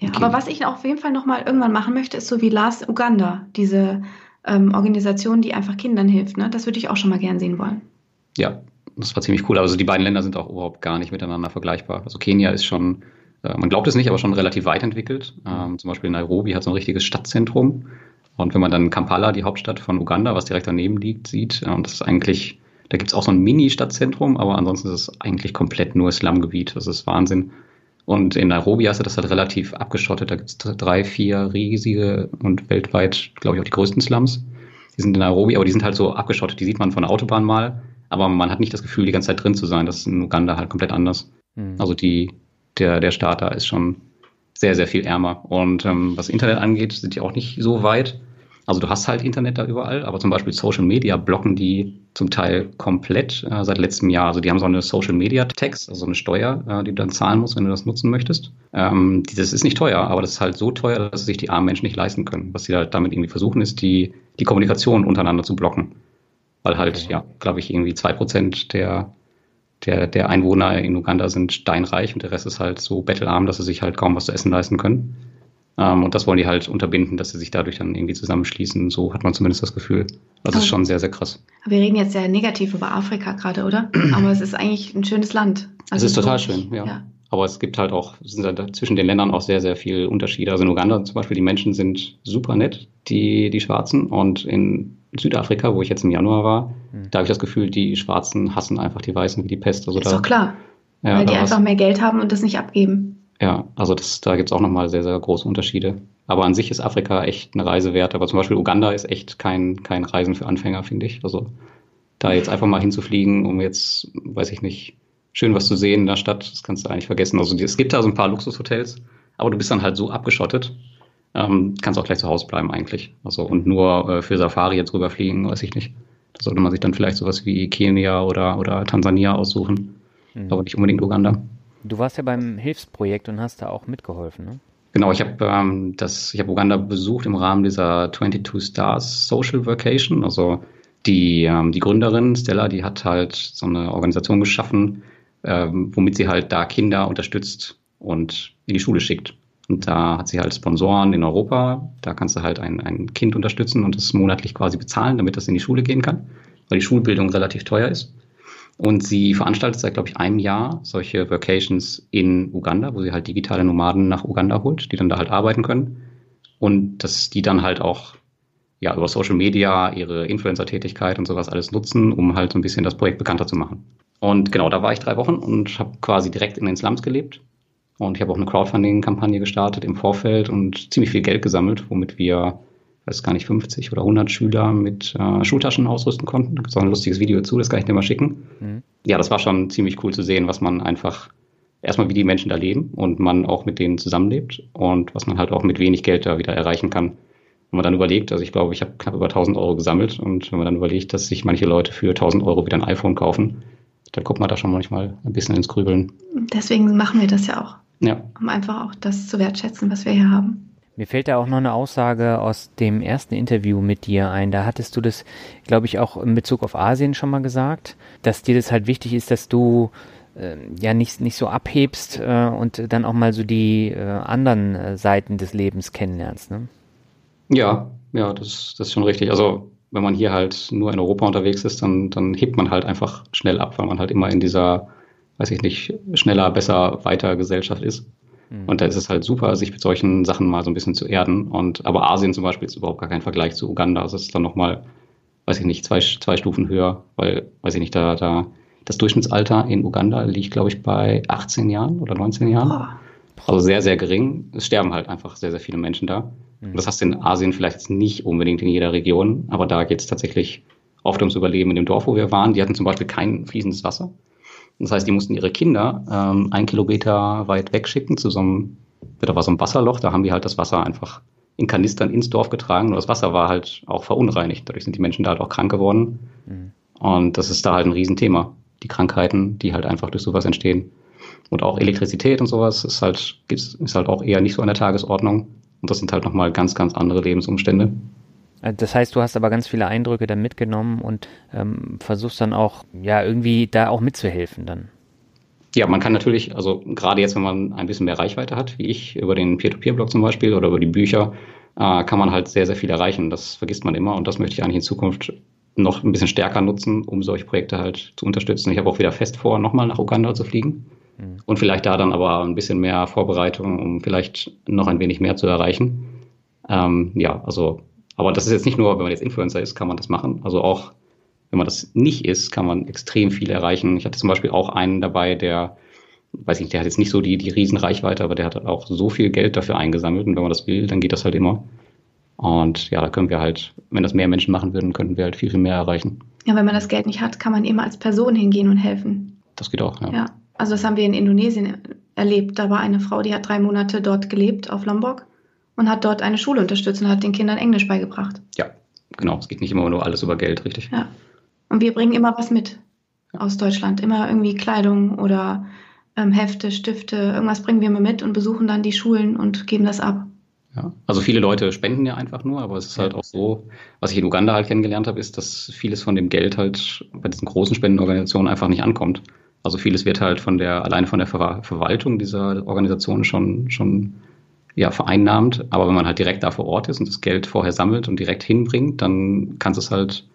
Ja, In aber was ich auf jeden Fall nochmal irgendwann machen möchte, ist so wie Lars Uganda, diese ähm, Organisation, die einfach Kindern hilft. Ne? Das würde ich auch schon mal gern sehen wollen. Ja, das war ziemlich cool. Also die beiden Länder sind auch überhaupt gar nicht miteinander vergleichbar. Also Kenia ist schon, äh, man glaubt es nicht, aber schon relativ weit entwickelt. Ähm, zum Beispiel Nairobi hat so ein richtiges Stadtzentrum. Und wenn man dann Kampala, die Hauptstadt von Uganda, was direkt daneben liegt, sieht, äh, und das ist eigentlich, da gibt es auch so ein Mini-Stadtzentrum, aber ansonsten ist es eigentlich komplett nur Slumgebiet. Das ist Wahnsinn. Und in Nairobi hast du das halt relativ abgeschottet. Da gibt es drei, vier riesige und weltweit, glaube ich, auch die größten Slums. Die sind in Nairobi, aber die sind halt so abgeschottet. Die sieht man von der Autobahn mal, aber man hat nicht das Gefühl, die ganze Zeit drin zu sein. Das ist in Uganda halt komplett anders. Mhm. Also die, der, der Staat da ist schon sehr, sehr viel ärmer. Und ähm, was Internet angeht, sind die auch nicht so weit. Also du hast halt Internet da überall, aber zum Beispiel Social Media blocken die zum Teil komplett äh, seit letztem Jahr. Also die haben so eine Social Media Tax, also eine Steuer, äh, die du dann zahlen musst, wenn du das nutzen möchtest. Ähm, das ist nicht teuer, aber das ist halt so teuer, dass sich die armen Menschen nicht leisten können. Was sie halt damit irgendwie versuchen, ist die, die Kommunikation untereinander zu blocken. Weil halt, ja, glaube ich, irgendwie zwei Prozent der, der, der Einwohner in Uganda sind steinreich und der Rest ist halt so bettelarm, dass sie sich halt kaum was zu essen leisten können. Ähm, und das wollen die halt unterbinden, dass sie sich dadurch dann irgendwie zusammenschließen. So hat man zumindest das Gefühl. Das ist schon sehr, sehr krass. Wir reden jetzt sehr negativ über Afrika gerade, oder? Aber es ist eigentlich ein schönes Land. Also es ist total schön, ja. ja. Aber es gibt halt auch, sind halt zwischen den Ländern auch sehr, sehr viele Unterschiede. Also in Uganda zum Beispiel, die Menschen sind super nett, die, die Schwarzen. Und in Südafrika, wo ich jetzt im Januar war, mhm. da habe ich das Gefühl, die Schwarzen hassen einfach die Weißen wie die Pest. Also ist da, doch klar. Ja, weil die einfach mehr Geld haben und das nicht abgeben. Ja, also das, da gibt es auch nochmal sehr, sehr große Unterschiede. Aber an sich ist Afrika echt eine Reise wert. Aber zum Beispiel Uganda ist echt kein, kein Reisen für Anfänger, finde ich. Also da jetzt einfach mal hinzufliegen, um jetzt, weiß ich nicht, schön was zu sehen in der Stadt. Das kannst du eigentlich vergessen. Also es gibt da so ein paar Luxushotels, aber du bist dann halt so abgeschottet. Ähm, kannst auch gleich zu Hause bleiben eigentlich. Also und nur äh, für Safari jetzt rüberfliegen, weiß ich nicht. Da sollte man sich dann vielleicht sowas wie Kenia oder, oder Tansania aussuchen. Mhm. Aber nicht unbedingt Uganda. Du warst ja beim Hilfsprojekt und hast da auch mitgeholfen, ne? Genau, ich habe ähm, das, ich habe Uganda besucht im Rahmen dieser 22 Stars Social Vacation. Also die, ähm, die Gründerin Stella, die hat halt so eine Organisation geschaffen, ähm, womit sie halt da Kinder unterstützt und in die Schule schickt. Und da hat sie halt Sponsoren in Europa. Da kannst du halt ein, ein Kind unterstützen und das monatlich quasi bezahlen, damit das in die Schule gehen kann, weil die Schulbildung relativ teuer ist. Und sie veranstaltet seit, glaube ich, einem Jahr solche Vacations in Uganda, wo sie halt digitale Nomaden nach Uganda holt, die dann da halt arbeiten können. Und dass die dann halt auch ja, über Social Media ihre Influencer-Tätigkeit und sowas alles nutzen, um halt so ein bisschen das Projekt bekannter zu machen. Und genau, da war ich drei Wochen und habe quasi direkt in den Slums gelebt. Und ich habe auch eine Crowdfunding-Kampagne gestartet im Vorfeld und ziemlich viel Geld gesammelt, womit wir weiß gar nicht, 50 oder 100 Schüler mit äh, Schultaschen ausrüsten konnten. Da gibt es auch ein lustiges Video dazu, das kann ich dir mal schicken. Mhm. Ja, das war schon ziemlich cool zu sehen, was man einfach, erstmal wie die Menschen da leben und man auch mit denen zusammenlebt und was man halt auch mit wenig Geld da wieder erreichen kann. Wenn man dann überlegt, also ich glaube, ich habe knapp über 1000 Euro gesammelt und wenn man dann überlegt, dass sich manche Leute für 1000 Euro wieder ein iPhone kaufen, dann kommt man da schon manchmal ein bisschen ins Grübeln. Deswegen machen wir das ja auch. Ja. Um einfach auch das zu wertschätzen, was wir hier haben. Mir fällt da auch noch eine Aussage aus dem ersten Interview mit dir ein. Da hattest du das, glaube ich, auch in Bezug auf Asien schon mal gesagt, dass dir das halt wichtig ist, dass du äh, ja nicht, nicht so abhebst äh, und dann auch mal so die äh, anderen äh, Seiten des Lebens kennenlernst. Ne? Ja, ja, das, das ist schon richtig. Also wenn man hier halt nur in Europa unterwegs ist, dann, dann hebt man halt einfach schnell ab, weil man halt immer in dieser, weiß ich nicht, schneller, besser, weiter Gesellschaft ist. Mhm. Und da ist es halt super, sich mit solchen Sachen mal so ein bisschen zu erden. Und aber Asien zum Beispiel ist überhaupt gar kein Vergleich zu Uganda. Also es ist dann nochmal, weiß ich nicht, zwei, zwei Stufen höher, weil, weiß ich nicht, da, da das Durchschnittsalter in Uganda liegt, glaube ich, bei 18 Jahren oder 19 Jahren. Also sehr, sehr gering. Es sterben halt einfach sehr, sehr viele Menschen da. Mhm. Und das hast du in Asien vielleicht jetzt nicht unbedingt in jeder Region, aber da geht es tatsächlich oft ums Überleben in dem Dorf, wo wir waren. Die hatten zum Beispiel kein fließendes Wasser. Das heißt, die mussten ihre Kinder ähm, ein Kilometer weit wegschicken zu so einem, da war so ein Wasserloch, da haben die halt das Wasser einfach in Kanistern ins Dorf getragen und das Wasser war halt auch verunreinigt. Dadurch sind die Menschen da halt auch krank geworden. Mhm. Und das ist da halt ein Riesenthema. Die Krankheiten, die halt einfach durch sowas entstehen. Und auch Elektrizität und sowas ist halt, ist halt auch eher nicht so an der Tagesordnung. Und das sind halt nochmal ganz, ganz andere Lebensumstände. Äh, das heißt, du hast aber ganz viele Eindrücke dann mitgenommen und ähm, versuchst dann auch, ja, irgendwie da auch mitzuhelfen dann. Ja, man kann natürlich, also gerade jetzt, wenn man ein bisschen mehr Reichweite hat, wie ich, über den Peer-to-Peer-Blog zum Beispiel oder über die Bücher, äh, kann man halt sehr, sehr viel erreichen. Das vergisst man immer und das möchte ich eigentlich in Zukunft noch ein bisschen stärker nutzen, um solche Projekte halt zu unterstützen. Ich habe auch wieder fest vor, nochmal nach Uganda zu fliegen mhm. und vielleicht da dann aber ein bisschen mehr Vorbereitung, um vielleicht noch ein wenig mehr zu erreichen. Ähm, ja, also aber das ist jetzt nicht nur, wenn man jetzt Influencer ist, kann man das machen. Also auch, wenn man das nicht ist, kann man extrem viel erreichen. Ich hatte zum Beispiel auch einen dabei, der, weiß ich, der hat jetzt nicht so die, die Riesenreichweite, aber der hat auch so viel Geld dafür eingesammelt. Und wenn man das will, dann geht das halt immer. Und ja, da können wir halt, wenn das mehr Menschen machen würden, könnten wir halt viel, viel mehr erreichen. Ja, wenn man das Geld nicht hat, kann man immer als Person hingehen und helfen. Das geht auch, ja. Ja, also das haben wir in Indonesien erlebt. Da war eine Frau, die hat drei Monate dort gelebt, auf Lombok und hat dort eine Schule unterstützt und hat den Kindern Englisch beigebracht. Ja, genau. Es geht nicht immer nur alles über Geld, richtig. Ja. Und wir bringen immer was mit aus Deutschland. Immer irgendwie Kleidung oder ähm, Hefte, Stifte, irgendwas bringen wir immer mit und besuchen dann die Schulen und geben das ab. Ja, also viele Leute spenden ja einfach nur, aber es ist halt auch so, was ich in Uganda halt kennengelernt habe, ist, dass vieles von dem Geld halt bei diesen großen Spendenorganisationen einfach nicht ankommt. Also vieles wird halt von der, alleine von der Ver Verwaltung dieser Organisation schon, schon ja, vereinnahmt. Aber wenn man halt direkt da vor Ort ist und das Geld vorher sammelt und direkt hinbringt, dann kannst du es halt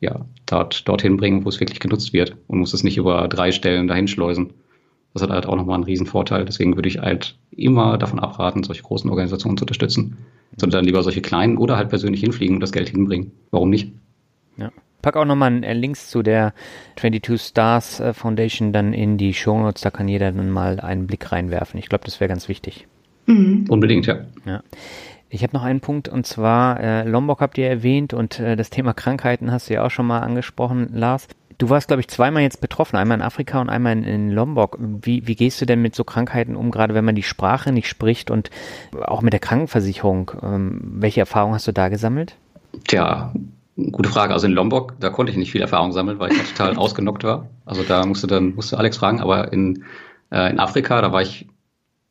ja, dort, dorthin bringen, wo es wirklich genutzt wird und muss es nicht über drei Stellen dahin schleusen. Das hat halt auch nochmal einen riesen Vorteil. Deswegen würde ich halt immer davon abraten, solche großen Organisationen zu unterstützen, sondern dann lieber solche kleinen oder halt persönlich hinfliegen und das Geld hinbringen. Warum nicht? Ja. Pack auch nochmal Links zu der 22 Stars äh, Foundation dann in die Show Notes. Da kann jeder dann mal einen Blick reinwerfen. Ich glaube, das wäre ganz wichtig. Mhm. Unbedingt, ja. ja. Ich habe noch einen Punkt und zwar äh, Lombok habt ihr erwähnt und äh, das Thema Krankheiten hast du ja auch schon mal angesprochen, Lars. Du warst, glaube ich, zweimal jetzt betroffen, einmal in Afrika und einmal in, in Lombok. Wie, wie gehst du denn mit so Krankheiten um, gerade wenn man die Sprache nicht spricht und auch mit der Krankenversicherung? Ähm, welche Erfahrungen hast du da gesammelt? Tja, gute Frage. Also in Lombok, da konnte ich nicht viel Erfahrung sammeln, weil ich total ausgenockt war. Also da musste dann musste Alex fragen, aber in, äh, in Afrika, da war ich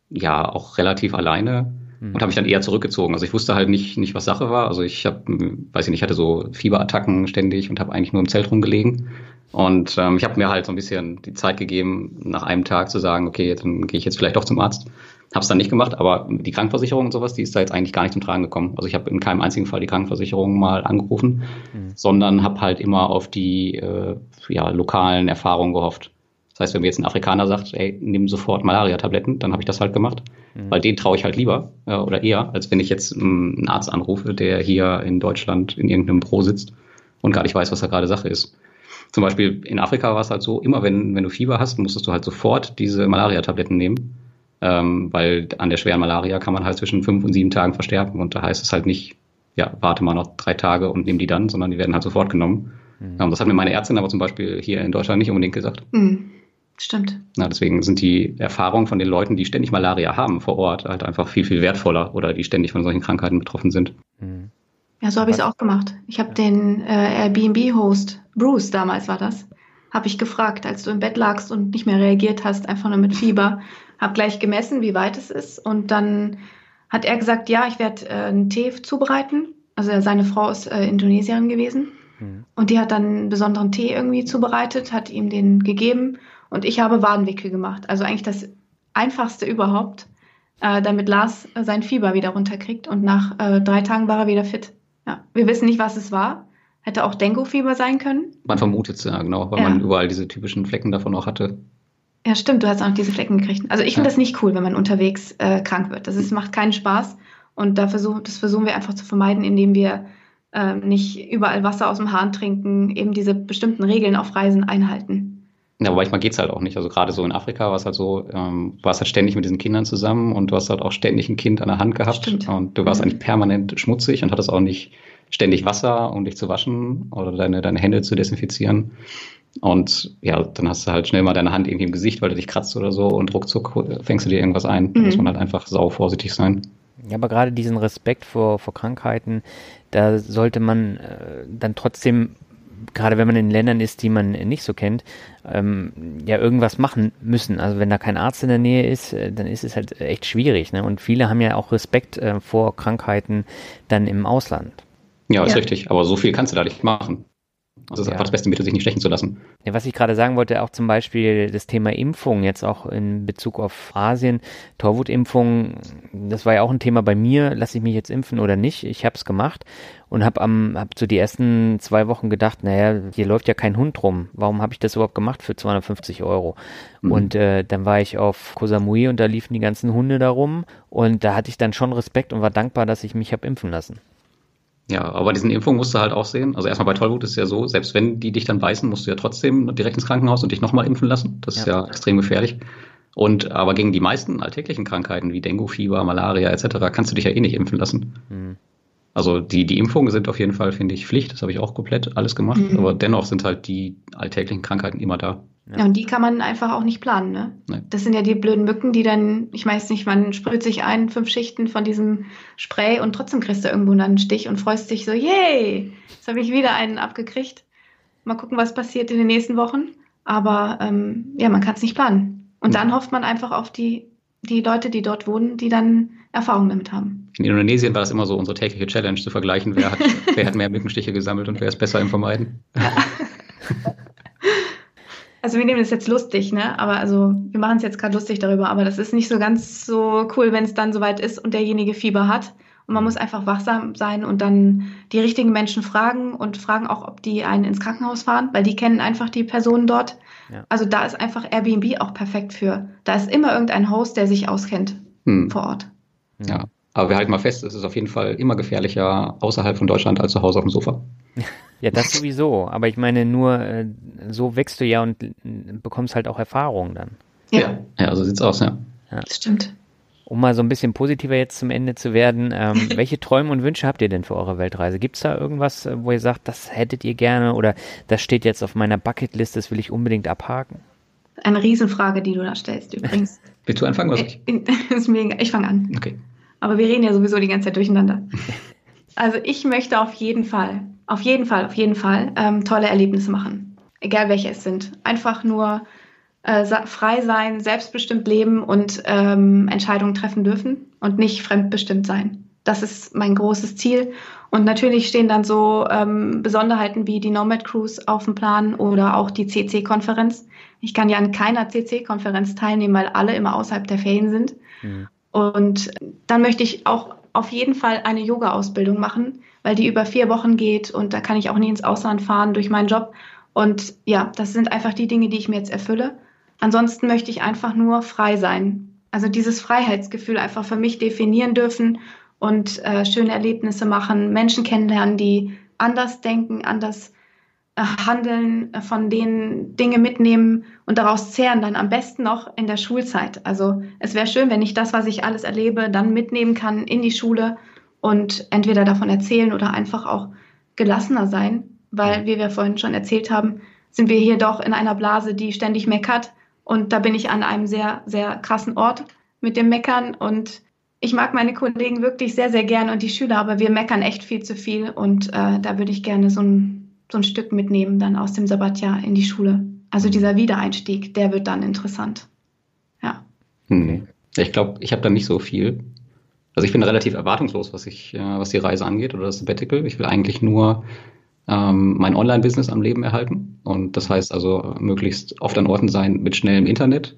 ja auch relativ alleine und habe mich dann eher zurückgezogen. Also ich wusste halt nicht, nicht was Sache war. Also ich habe, weiß ich nicht, hatte so Fieberattacken ständig und habe eigentlich nur im Zelt rumgelegen. Und ähm, ich habe mir halt so ein bisschen die Zeit gegeben, nach einem Tag zu sagen, okay, dann gehe ich jetzt vielleicht doch zum Arzt. Habe es dann nicht gemacht, aber die Krankenversicherung und sowas, die ist da jetzt eigentlich gar nicht zum Tragen gekommen. Also ich habe in keinem einzigen Fall die Krankenversicherung mal angerufen, mhm. sondern habe halt immer auf die äh, ja, lokalen Erfahrungen gehofft. Das heißt, wenn mir jetzt ein Afrikaner sagt, ey, nimm sofort Malaria-Tabletten, dann habe ich das halt gemacht. Mhm. Weil den traue ich halt lieber äh, oder eher, als wenn ich jetzt ähm, einen Arzt anrufe, der hier in Deutschland in irgendeinem Büro sitzt und gar nicht weiß, was da gerade Sache ist. Zum Beispiel in Afrika war es halt so, immer wenn, wenn du Fieber hast, musstest du halt sofort diese Malaria-Tabletten nehmen. Ähm, weil an der schweren Malaria kann man halt zwischen fünf und sieben Tagen versterben. Und da heißt es halt nicht, ja, warte mal noch drei Tage und nimm die dann, sondern die werden halt sofort genommen. Mhm. Ähm, das hat mir meine Ärztin aber zum Beispiel hier in Deutschland nicht unbedingt gesagt. Mhm. Stimmt. Na, deswegen sind die Erfahrungen von den Leuten, die ständig Malaria haben vor Ort, halt einfach viel, viel wertvoller oder die ständig von solchen Krankheiten betroffen sind. Mhm. Ja, so habe ich es auch gemacht. Ich habe den äh, Airbnb-Host, Bruce damals war das, habe ich gefragt, als du im Bett lagst und nicht mehr reagiert hast, einfach nur mit Fieber, habe gleich gemessen, wie weit es ist und dann hat er gesagt, ja, ich werde äh, einen Tee zubereiten. Also seine Frau ist äh, Indonesierin gewesen mhm. und die hat dann einen besonderen Tee irgendwie zubereitet, hat ihm den gegeben und ich habe Wadenwickel gemacht. Also eigentlich das einfachste überhaupt, äh, damit Lars äh, sein Fieber wieder runterkriegt. Und nach äh, drei Tagen war er wieder fit. Ja. Wir wissen nicht, was es war. Hätte auch Dengue-Fieber sein können. Man vermutet es ja, genau, weil ja. man überall diese typischen Flecken davon auch hatte. Ja, stimmt, du hast auch diese Flecken gekriegt. Also ich finde ja. das nicht cool, wenn man unterwegs äh, krank wird. Das ist, macht keinen Spaß. Und da versuch, das versuchen wir einfach zu vermeiden, indem wir äh, nicht überall Wasser aus dem Hahn trinken, eben diese bestimmten Regeln auf Reisen einhalten. Ja, aber manchmal geht's halt auch nicht. Also gerade so in Afrika war es halt so, ähm, du warst halt ständig mit diesen Kindern zusammen und du hast halt auch ständig ein Kind an der Hand gehabt Stimmt. und du warst mhm. eigentlich permanent schmutzig und hattest auch nicht ständig Wasser, um dich zu waschen oder deine, deine Hände zu desinfizieren. Und ja, dann hast du halt schnell mal deine Hand irgendwie im Gesicht, weil du dich kratzt oder so und ruckzuck fängst du dir irgendwas ein. Mhm. Da muss man halt einfach sau vorsichtig sein. Ja, aber gerade diesen Respekt vor, vor Krankheiten, da sollte man äh, dann trotzdem gerade wenn man in Ländern ist, die man nicht so kennt, ähm, ja irgendwas machen müssen. Also wenn da kein Arzt in der Nähe ist, äh, dann ist es halt echt schwierig. Ne? Und viele haben ja auch Respekt äh, vor Krankheiten dann im Ausland. Ja, ist ja. richtig. Aber so viel kannst du da nicht machen. Das ist ja. einfach das beste Mittel, sich nicht stechen zu lassen. Ja, was ich gerade sagen wollte, auch zum Beispiel das Thema Impfung, jetzt auch in Bezug auf Asien, Torwutimpfung, das war ja auch ein Thema bei mir, lasse ich mich jetzt impfen oder nicht? Ich habe es gemacht und habe am hab so die ersten zwei Wochen gedacht, naja, hier läuft ja kein Hund rum. Warum habe ich das überhaupt gemacht für 250 Euro? Mhm. Und äh, dann war ich auf Koh Samui und da liefen die ganzen Hunde da rum und da hatte ich dann schon Respekt und war dankbar, dass ich mich habe impfen lassen. Ja, aber diesen Impfungen musst du halt auch sehen. Also erstmal bei Tollwut ist es ja so, selbst wenn die dich dann beißen, musst du ja trotzdem direkt ins Krankenhaus und dich nochmal impfen lassen. Das ja. ist ja extrem gefährlich. Und aber gegen die meisten alltäglichen Krankheiten wie Dengue, Fieber, Malaria etc. kannst du dich ja eh nicht impfen lassen. Mhm. Also die, die Impfungen sind auf jeden Fall, finde ich, Pflicht. Das habe ich auch komplett alles gemacht. Mhm. Aber dennoch sind halt die alltäglichen Krankheiten immer da. Ja. ja. und die kann man einfach auch nicht planen, ne? Nee. Das sind ja die blöden Mücken, die dann, ich weiß nicht, man sprüht sich ein, fünf Schichten von diesem Spray und trotzdem kriegst du irgendwo einen Stich und freust dich so, yay, jetzt habe ich wieder einen abgekriegt. Mal gucken, was passiert in den nächsten Wochen. Aber ähm, ja, man kann es nicht planen. Und dann hofft man einfach auf die, die Leute, die dort wohnen, die dann Erfahrung damit haben. In Indonesien war das immer so unsere tägliche Challenge zu vergleichen, wer hat, wer hat mehr Mückenstiche gesammelt und wer ist besser im Vermeiden. Also wir nehmen das jetzt lustig, ne? Aber also wir machen es jetzt gerade lustig darüber, aber das ist nicht so ganz so cool, wenn es dann soweit ist und derjenige Fieber hat. Und man muss einfach wachsam sein und dann die richtigen Menschen fragen und fragen auch, ob die einen ins Krankenhaus fahren, weil die kennen einfach die Personen dort. Ja. Also da ist einfach Airbnb auch perfekt für. Da ist immer irgendein Host, der sich auskennt hm. vor Ort. Ja, aber wir halten mal fest, es ist auf jeden Fall immer gefährlicher außerhalb von Deutschland als zu Hause auf dem Sofa. Ja, das sowieso. Aber ich meine, nur äh, so wächst du ja und bekommst halt auch Erfahrung dann. Ja, ja, so sieht's aus, ja. ja. Das stimmt. um mal so ein bisschen positiver jetzt zum Ende zu werden, ähm, welche Träume und Wünsche habt ihr denn für eure Weltreise? Gibt es da irgendwas, äh, wo ihr sagt, das hättet ihr gerne oder das steht jetzt auf meiner Bucketlist, das will ich unbedingt abhaken? Eine Riesenfrage, die du da stellst übrigens. Willst du anfangen? Was ich mega. Ich fange an. Okay. Aber wir reden ja sowieso die ganze Zeit durcheinander. Also ich möchte auf jeden Fall, auf jeden Fall, auf jeden Fall ähm, tolle Erlebnisse machen. Egal welche es sind. Einfach nur äh, frei sein, selbstbestimmt leben und ähm, Entscheidungen treffen dürfen und nicht fremdbestimmt sein. Das ist mein großes Ziel. Und natürlich stehen dann so ähm, Besonderheiten wie die Nomad Cruise auf dem Plan oder auch die CC-Konferenz. Ich kann ja an keiner CC-Konferenz teilnehmen, weil alle immer außerhalb der Ferien sind. Mhm. Und dann möchte ich auch auf jeden Fall eine Yoga-Ausbildung machen, weil die über vier Wochen geht und da kann ich auch nie ins Ausland fahren durch meinen Job. Und ja, das sind einfach die Dinge, die ich mir jetzt erfülle. Ansonsten möchte ich einfach nur frei sein. Also dieses Freiheitsgefühl einfach für mich definieren dürfen und äh, schöne Erlebnisse machen, Menschen kennenlernen, die anders denken, anders handeln, äh, von denen Dinge mitnehmen und daraus zehren, dann am besten noch in der Schulzeit. Also es wäre schön, wenn ich das, was ich alles erlebe, dann mitnehmen kann in die Schule und entweder davon erzählen oder einfach auch gelassener sein, weil, wie wir vorhin schon erzählt haben, sind wir hier doch in einer Blase, die ständig meckert. Und da bin ich an einem sehr, sehr krassen Ort mit dem Meckern und ich mag meine Kollegen wirklich sehr, sehr gern und die Schüler, aber wir meckern echt viel zu viel und äh, da würde ich gerne so ein, so ein Stück mitnehmen dann aus dem Sabbatjahr in die Schule. Also dieser Wiedereinstieg, der wird dann interessant. Ja. Hm. Ich glaube, ich habe da nicht so viel. Also ich bin relativ erwartungslos, was ich, äh, was die Reise angeht oder das Sabbatical. Ich will eigentlich nur ähm, mein Online-Business am Leben erhalten. Und das heißt also möglichst oft an Orten sein mit schnellem Internet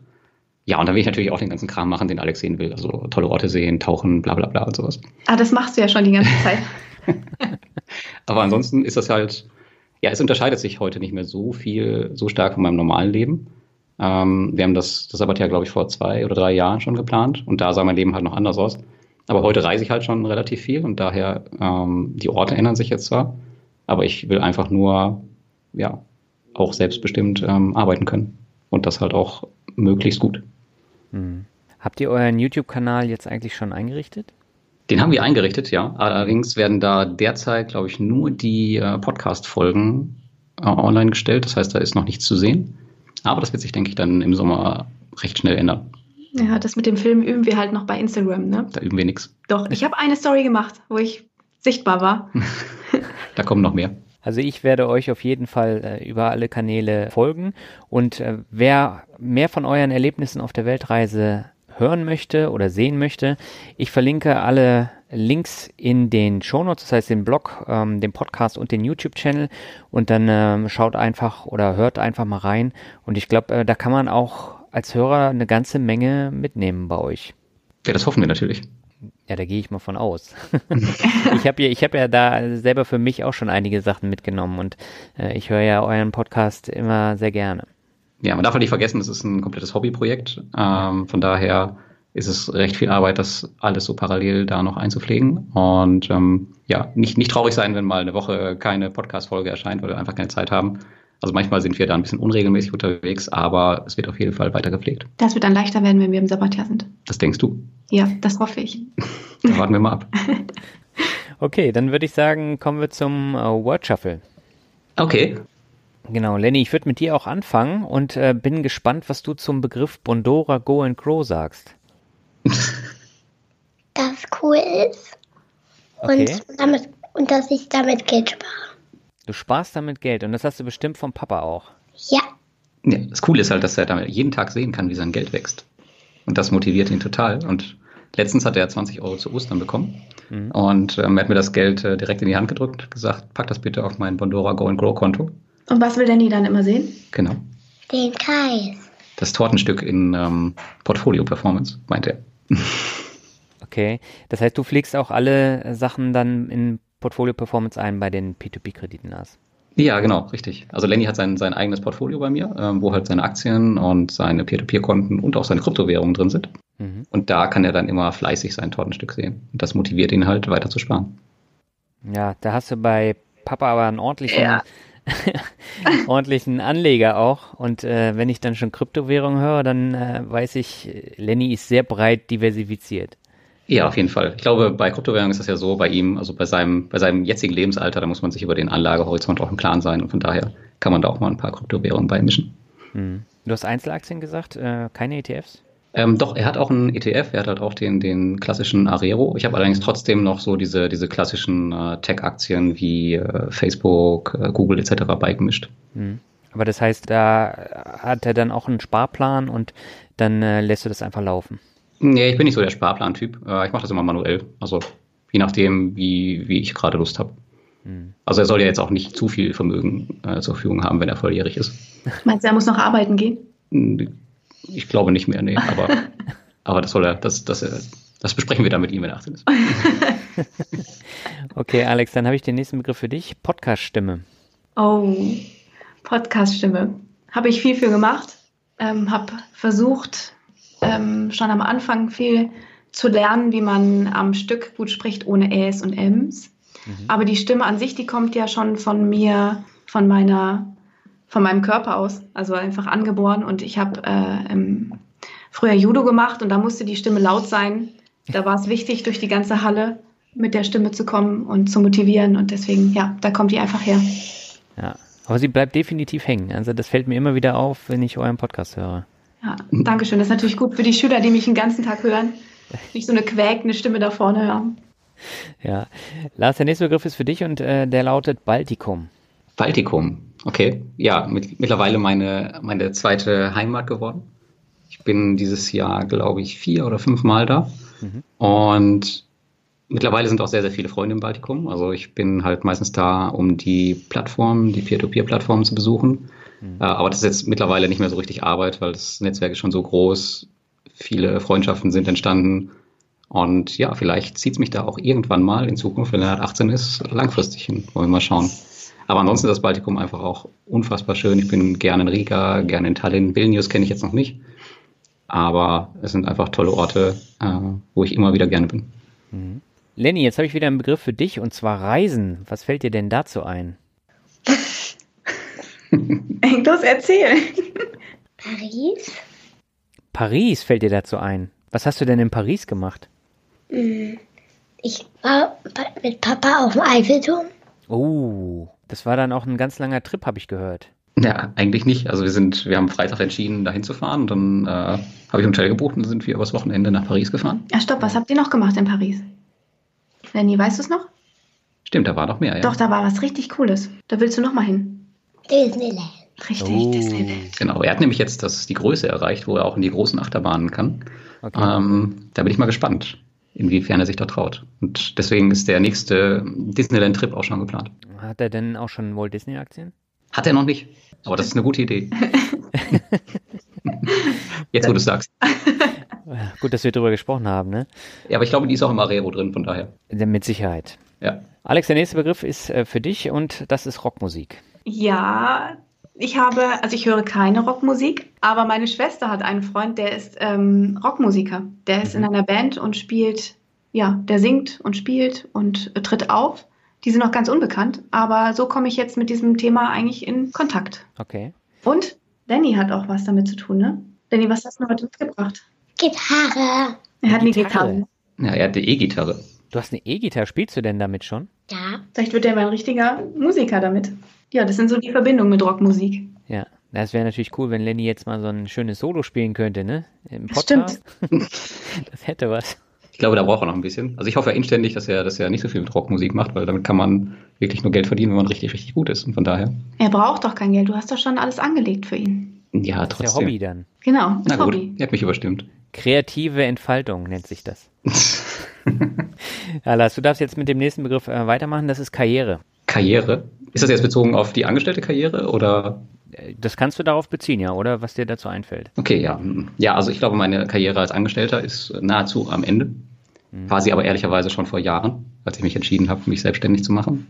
ja, und dann will ich natürlich auch den ganzen Kram machen, den Alex sehen will. Also tolle Orte sehen, tauchen, bla bla bla und sowas. Ah, das machst du ja schon die ganze Zeit. Aber ansonsten ist das halt, ja, es unterscheidet sich heute nicht mehr so viel, so stark von meinem normalen Leben. Ähm, wir haben das, das Sabbatjahr, glaube ich, vor zwei oder drei Jahren schon geplant und da sah mein Leben halt noch anders aus. Aber heute reise ich halt schon relativ viel und daher, ähm, die Orte ändern sich jetzt zwar, aber ich will einfach nur, ja, auch selbstbestimmt ähm, arbeiten können und das halt auch möglichst gut. Hm. Habt ihr euren YouTube-Kanal jetzt eigentlich schon eingerichtet? Den haben wir eingerichtet, ja. Allerdings werden da derzeit, glaube ich, nur die äh, Podcast-Folgen äh, online gestellt. Das heißt, da ist noch nichts zu sehen. Aber das wird sich, denke ich, dann im Sommer recht schnell ändern. Ja, das mit dem Film üben wir halt noch bei Instagram, ne? Da üben wir nichts. Doch, ich habe eine Story gemacht, wo ich sichtbar war. da kommen noch mehr. Also ich werde euch auf jeden Fall äh, über alle Kanäle folgen und äh, wer mehr von euren Erlebnissen auf der Weltreise hören möchte oder sehen möchte, ich verlinke alle Links in den Shownotes, das heißt den Blog, ähm, den Podcast und den YouTube-Channel und dann ähm, schaut einfach oder hört einfach mal rein und ich glaube, äh, da kann man auch als Hörer eine ganze Menge mitnehmen bei euch. Ja, das hoffen wir natürlich. Ja, da gehe ich mal von aus. ich habe ja, ich ja da selber für mich auch schon einige Sachen mitgenommen und äh, ich höre ja euren Podcast immer sehr gerne. Ja, man darf halt nicht vergessen, es ist ein komplettes Hobbyprojekt. Ähm, von daher ist es recht viel Arbeit, das alles so parallel da noch einzupflegen. Und ähm, ja, nicht, nicht traurig sein, wenn mal eine Woche keine Podcast-Folge erscheint, weil wir einfach keine Zeit haben. Also manchmal sind wir da ein bisschen unregelmäßig unterwegs, aber es wird auf jeden Fall weiter gepflegt. Das wird dann leichter werden, wenn wir im Sabbatjahr sind. Das denkst du? Ja, das hoffe ich. dann warten wir mal ab. Okay, dann würde ich sagen, kommen wir zum äh, Word Shuffle. Okay. Genau, Lenny, ich würde mit dir auch anfangen und äh, bin gespannt, was du zum Begriff Bondora Go and Grow sagst. Das cool ist okay. und, damit, und dass ich damit Geld spare. Du sparst damit Geld und das hast du bestimmt vom Papa auch. Ja. ja das Coole ist halt, dass er damit jeden Tag sehen kann, wie sein Geld wächst. Und das motiviert ihn total. Und letztens hat er 20 Euro zu Ostern bekommen. Mhm. Und ähm, er hat mir das Geld äh, direkt in die Hand gedrückt, gesagt, pack das bitte auf mein Bondora Go and Grow Konto. Und was will Danny dann immer sehen? Genau. Den Kreis. Das Tortenstück in ähm, Portfolio Performance, meint er. okay. Das heißt, du pflegst auch alle Sachen dann in Portfolio Performance ein bei den P2P-Krediten hast. Ja, genau, richtig. Also Lenny hat sein, sein eigenes Portfolio bei mir, ähm, wo halt seine Aktien und seine Peer-to-Peer-Konten und auch seine Kryptowährungen drin sind. Mhm. Und da kann er dann immer fleißig sein Tortenstück sehen. Und das motiviert ihn halt weiter zu sparen. Ja, da hast du bei Papa aber einen ordentlichen ja. ordentlichen Anleger auch. Und äh, wenn ich dann schon Kryptowährung höre, dann äh, weiß ich, Lenny ist sehr breit diversifiziert. Ja, auf jeden Fall. Ich glaube, bei Kryptowährungen ist das ja so, bei ihm, also bei seinem, bei seinem jetzigen Lebensalter, da muss man sich über den Anlagehorizont auch im Klaren sein und von daher kann man da auch mal ein paar Kryptowährungen beimischen. Hm. Du hast Einzelaktien gesagt, äh, keine ETFs? Ähm, doch, er hat auch einen ETF, er hat halt auch den, den klassischen Arero. Ich habe allerdings trotzdem noch so diese, diese klassischen äh, Tech-Aktien wie äh, Facebook, äh, Google etc. beigemischt. Hm. Aber das heißt, da hat er dann auch einen Sparplan und dann äh, lässt du das einfach laufen. Nee, ich bin nicht so der Sparplan-Typ. Äh, ich mache das immer manuell. Also je nachdem, wie, wie ich gerade Lust habe. Hm. Also er soll ja jetzt auch nicht zu viel Vermögen äh, zur Verfügung haben, wenn er volljährig ist. Meinst du, er muss noch arbeiten gehen? Ich glaube nicht mehr, nee. Aber, aber das soll er, das, das, das besprechen wir dann mit ihm, wenn er 18 ist. okay, Alex, dann habe ich den nächsten Begriff für dich. Podcast-Stimme. Oh, Podcast-Stimme. Habe ich viel für gemacht. Ähm, habe versucht, ähm, schon am Anfang viel zu lernen, wie man am Stück gut spricht, ohne Äs und Ms. Mhm. Aber die Stimme an sich, die kommt ja schon von mir, von meiner, von meinem Körper aus, also einfach angeboren. Und ich habe äh, früher Judo gemacht und da musste die Stimme laut sein. Da war es wichtig, durch die ganze Halle mit der Stimme zu kommen und zu motivieren. Und deswegen, ja, da kommt die einfach her. Ja, aber sie bleibt definitiv hängen. Also das fällt mir immer wieder auf, wenn ich euren Podcast höre. Ja, danke schön. Das ist natürlich gut für die Schüler, die mich den ganzen Tag hören. Nicht so eine quäkende Stimme da vorne hören. Ja. Lars, der nächste Begriff ist für dich und äh, der lautet Baltikum. Baltikum, okay. Ja, mit, mittlerweile meine, meine zweite Heimat geworden. Ich bin dieses Jahr, glaube ich, vier oder fünf Mal da. Mhm. Und mittlerweile sind auch sehr, sehr viele Freunde im Baltikum. Also ich bin halt meistens da, um die Plattformen, die Peer-to-Peer-Plattformen zu besuchen. Mhm. Äh, aber das ist jetzt mittlerweile nicht mehr so richtig Arbeit, weil das Netzwerk ist schon so groß. Viele Freundschaften sind entstanden. Und ja, vielleicht zieht es mich da auch irgendwann mal in Zukunft, wenn er 18 ist, langfristig hin. Wollen wir mal schauen. Aber ansonsten ist das Baltikum einfach auch unfassbar schön. Ich bin gerne in Riga, gerne in Tallinn. Vilnius kenne ich jetzt noch nicht. Aber es sind einfach tolle Orte, äh, wo ich immer wieder gerne bin. Mhm. Lenny, jetzt habe ich wieder einen Begriff für dich und zwar Reisen. Was fällt dir denn dazu ein? Los, erzähl. Paris? Paris fällt dir dazu ein. Was hast du denn in Paris gemacht? Hm, ich war mit Papa auf dem Eiffelturm. Oh, das war dann auch ein ganz langer Trip, habe ich gehört. Ja, eigentlich nicht. Also wir sind, wir haben Freitag entschieden, dahin zu fahren und dann äh, habe ich ein Hotel gebucht und dann sind wir übers Wochenende nach Paris gefahren. Ja, stopp, was habt ihr noch gemacht in Paris? Lenny, weißt du es noch? Stimmt, da war noch mehr, ja. Doch, da war was richtig Cooles. Da willst du noch mal hin. Disneyland. Richtig, oh. Disneyland. Genau, er hat nämlich jetzt das, die Größe erreicht, wo er auch in die großen Achterbahnen kann. Okay. Ähm, da bin ich mal gespannt, inwiefern er sich da traut. Und deswegen ist der nächste Disneyland-Trip auch schon geplant. Hat er denn auch schon Walt Disney-Aktien? Hat er noch nicht. Aber das ist eine gute Idee. Jetzt, wo du es sagst. Gut, dass wir darüber gesprochen haben, ne? Ja, aber ich glaube, die ist auch im Arero drin, von daher. Mit Sicherheit. Ja. Alex, der nächste Begriff ist äh, für dich und das ist Rockmusik. Ja, ich habe, also ich höre keine Rockmusik, aber meine Schwester hat einen Freund, der ist ähm, Rockmusiker. Der ist mhm. in einer Band und spielt, ja, der singt und spielt und äh, tritt auf. Die sind noch ganz unbekannt, aber so komme ich jetzt mit diesem Thema eigentlich in Kontakt. Okay. Und Danny hat auch was damit zu tun, ne? Danny, was hast du heute mitgebracht? Gitarre. Er hat eine Gitarre. Ja, er hat eine E-Gitarre. Du hast eine E-Gitarre. Spielst du denn damit schon? Ja. Vielleicht wird er mal ein richtiger Musiker damit. Ja, das sind so die Verbindungen mit Rockmusik. Ja, das wäre natürlich cool, wenn Lenny jetzt mal so ein schönes Solo spielen könnte, ne? Im Podcast. Stimmt. das hätte was. Ich glaube, da braucht er noch ein bisschen. Also ich hoffe ja inständig, dass er, dass er nicht so viel mit Rockmusik macht, weil damit kann man wirklich nur Geld verdienen, wenn man richtig, richtig gut ist. Und von daher. Er braucht doch kein Geld. Du hast doch schon alles angelegt für ihn. Ja, trotzdem. Das ist ja Hobby dann. Genau, Na gut, Hobby. er hat mich überstimmt. Kreative Entfaltung nennt sich das. ja, Lars, du darfst jetzt mit dem nächsten Begriff äh, weitermachen. Das ist Karriere. Karriere? Ist das jetzt bezogen auf die angestellte Karriere oder? Das kannst du darauf beziehen, ja, oder was dir dazu einfällt. Okay, ja. Ja, also ich glaube, meine Karriere als Angestellter ist nahezu am Ende. Mhm. War sie aber ehrlicherweise schon vor Jahren, als ich mich entschieden habe, mich selbstständig zu machen.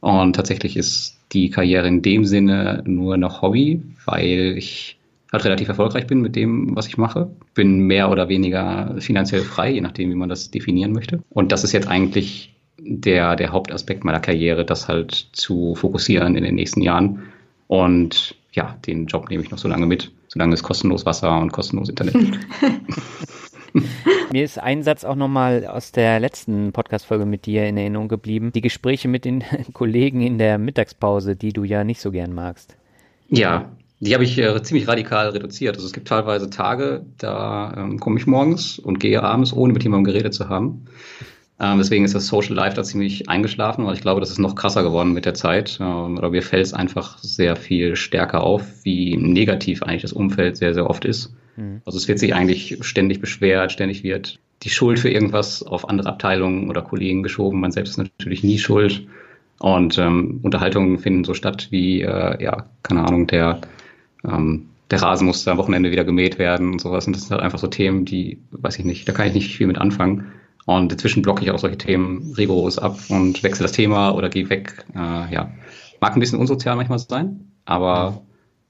Und tatsächlich ist die Karriere in dem Sinne nur noch Hobby, weil ich halt relativ erfolgreich bin mit dem, was ich mache. Bin mehr oder weniger finanziell frei, je nachdem, wie man das definieren möchte. Und das ist jetzt eigentlich der, der Hauptaspekt meiner Karriere, das halt zu fokussieren in den nächsten Jahren. Und ja, den Job nehme ich noch so lange mit, solange es kostenlos Wasser und kostenlos Internet gibt. Mir ist ein Satz auch nochmal aus der letzten Podcast-Folge mit dir in Erinnerung geblieben. Die Gespräche mit den Kollegen in der Mittagspause, die du ja nicht so gern magst. Ja, die habe ich äh, ziemlich radikal reduziert. Also es gibt teilweise Tage, da ähm, komme ich morgens und gehe abends, ohne mit jemandem geredet zu haben. Ähm, deswegen ist das Social Life da ziemlich eingeschlafen, weil ich glaube, das ist noch krasser geworden mit der Zeit. Ähm, oder mir fällt es einfach sehr viel stärker auf, wie negativ eigentlich das Umfeld sehr, sehr oft ist. Mhm. Also es wird sich eigentlich ständig beschwert, ständig wird die Schuld für irgendwas auf andere Abteilungen oder Kollegen geschoben. Man selbst ist natürlich nie schuld. Und ähm, Unterhaltungen finden so statt wie, äh, ja, keine Ahnung, der, ähm, der Rasen musste am Wochenende wieder gemäht werden und sowas. Und das sind halt einfach so Themen, die, weiß ich nicht, da kann ich nicht viel mit anfangen. Und inzwischen blocke ich auch solche Themen rigoros ab und wechsle das Thema oder gehe weg. Äh, ja, mag ein bisschen unsozial manchmal sein, aber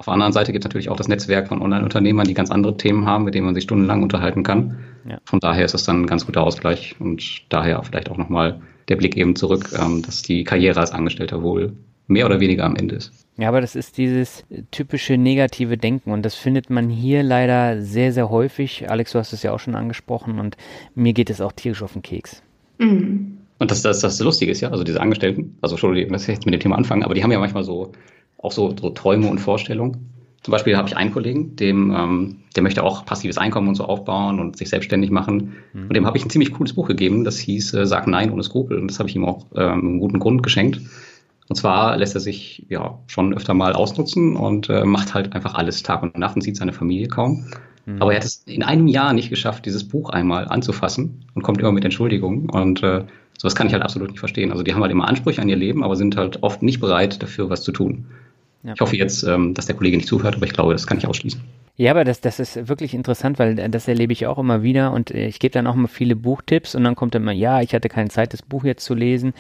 auf der anderen Seite gibt es natürlich auch das Netzwerk von Online-Unternehmern, die ganz andere Themen haben, mit denen man sich stundenlang unterhalten kann. Ja. Von daher ist das dann ein ganz guter Ausgleich und daher vielleicht auch nochmal der Blick eben zurück, ähm, dass die Karriere als Angestellter wohl mehr oder weniger am Ende ist. Ja, aber das ist dieses typische negative Denken und das findet man hier leider sehr, sehr häufig. Alex, du hast es ja auch schon angesprochen und mir geht es auch tierisch auf den Keks. Mhm. Und das, das, das Lustige ist ja, also diese Angestellten, also Entschuldigung, dass ich jetzt mit dem Thema anfangen, aber die haben ja manchmal so auch so, so Träume und Vorstellungen. Zum Beispiel habe ich einen Kollegen, dem, ähm, der möchte auch passives Einkommen und so aufbauen und sich selbstständig machen. Mhm. Und dem habe ich ein ziemlich cooles Buch gegeben, das hieß äh, Sag Nein ohne Skrupel. Und das habe ich ihm auch ähm, einen guten Grund geschenkt. Und zwar lässt er sich ja schon öfter mal ausnutzen und äh, macht halt einfach alles Tag und Nacht und sieht seine Familie kaum. Mhm. Aber er hat es in einem Jahr nicht geschafft, dieses Buch einmal anzufassen und kommt immer mit Entschuldigungen. Und äh, sowas kann ich halt absolut nicht verstehen. Also die haben halt immer Ansprüche an ihr Leben, aber sind halt oft nicht bereit, dafür was zu tun. Ja. Ich hoffe jetzt, ähm, dass der Kollege nicht zuhört, aber ich glaube, das kann ich ausschließen. Ja, aber das, das ist wirklich interessant, weil das erlebe ich auch immer wieder und ich gebe dann auch immer viele Buchtipps und dann kommt immer, ja, ich hatte keine Zeit, das Buch jetzt zu lesen.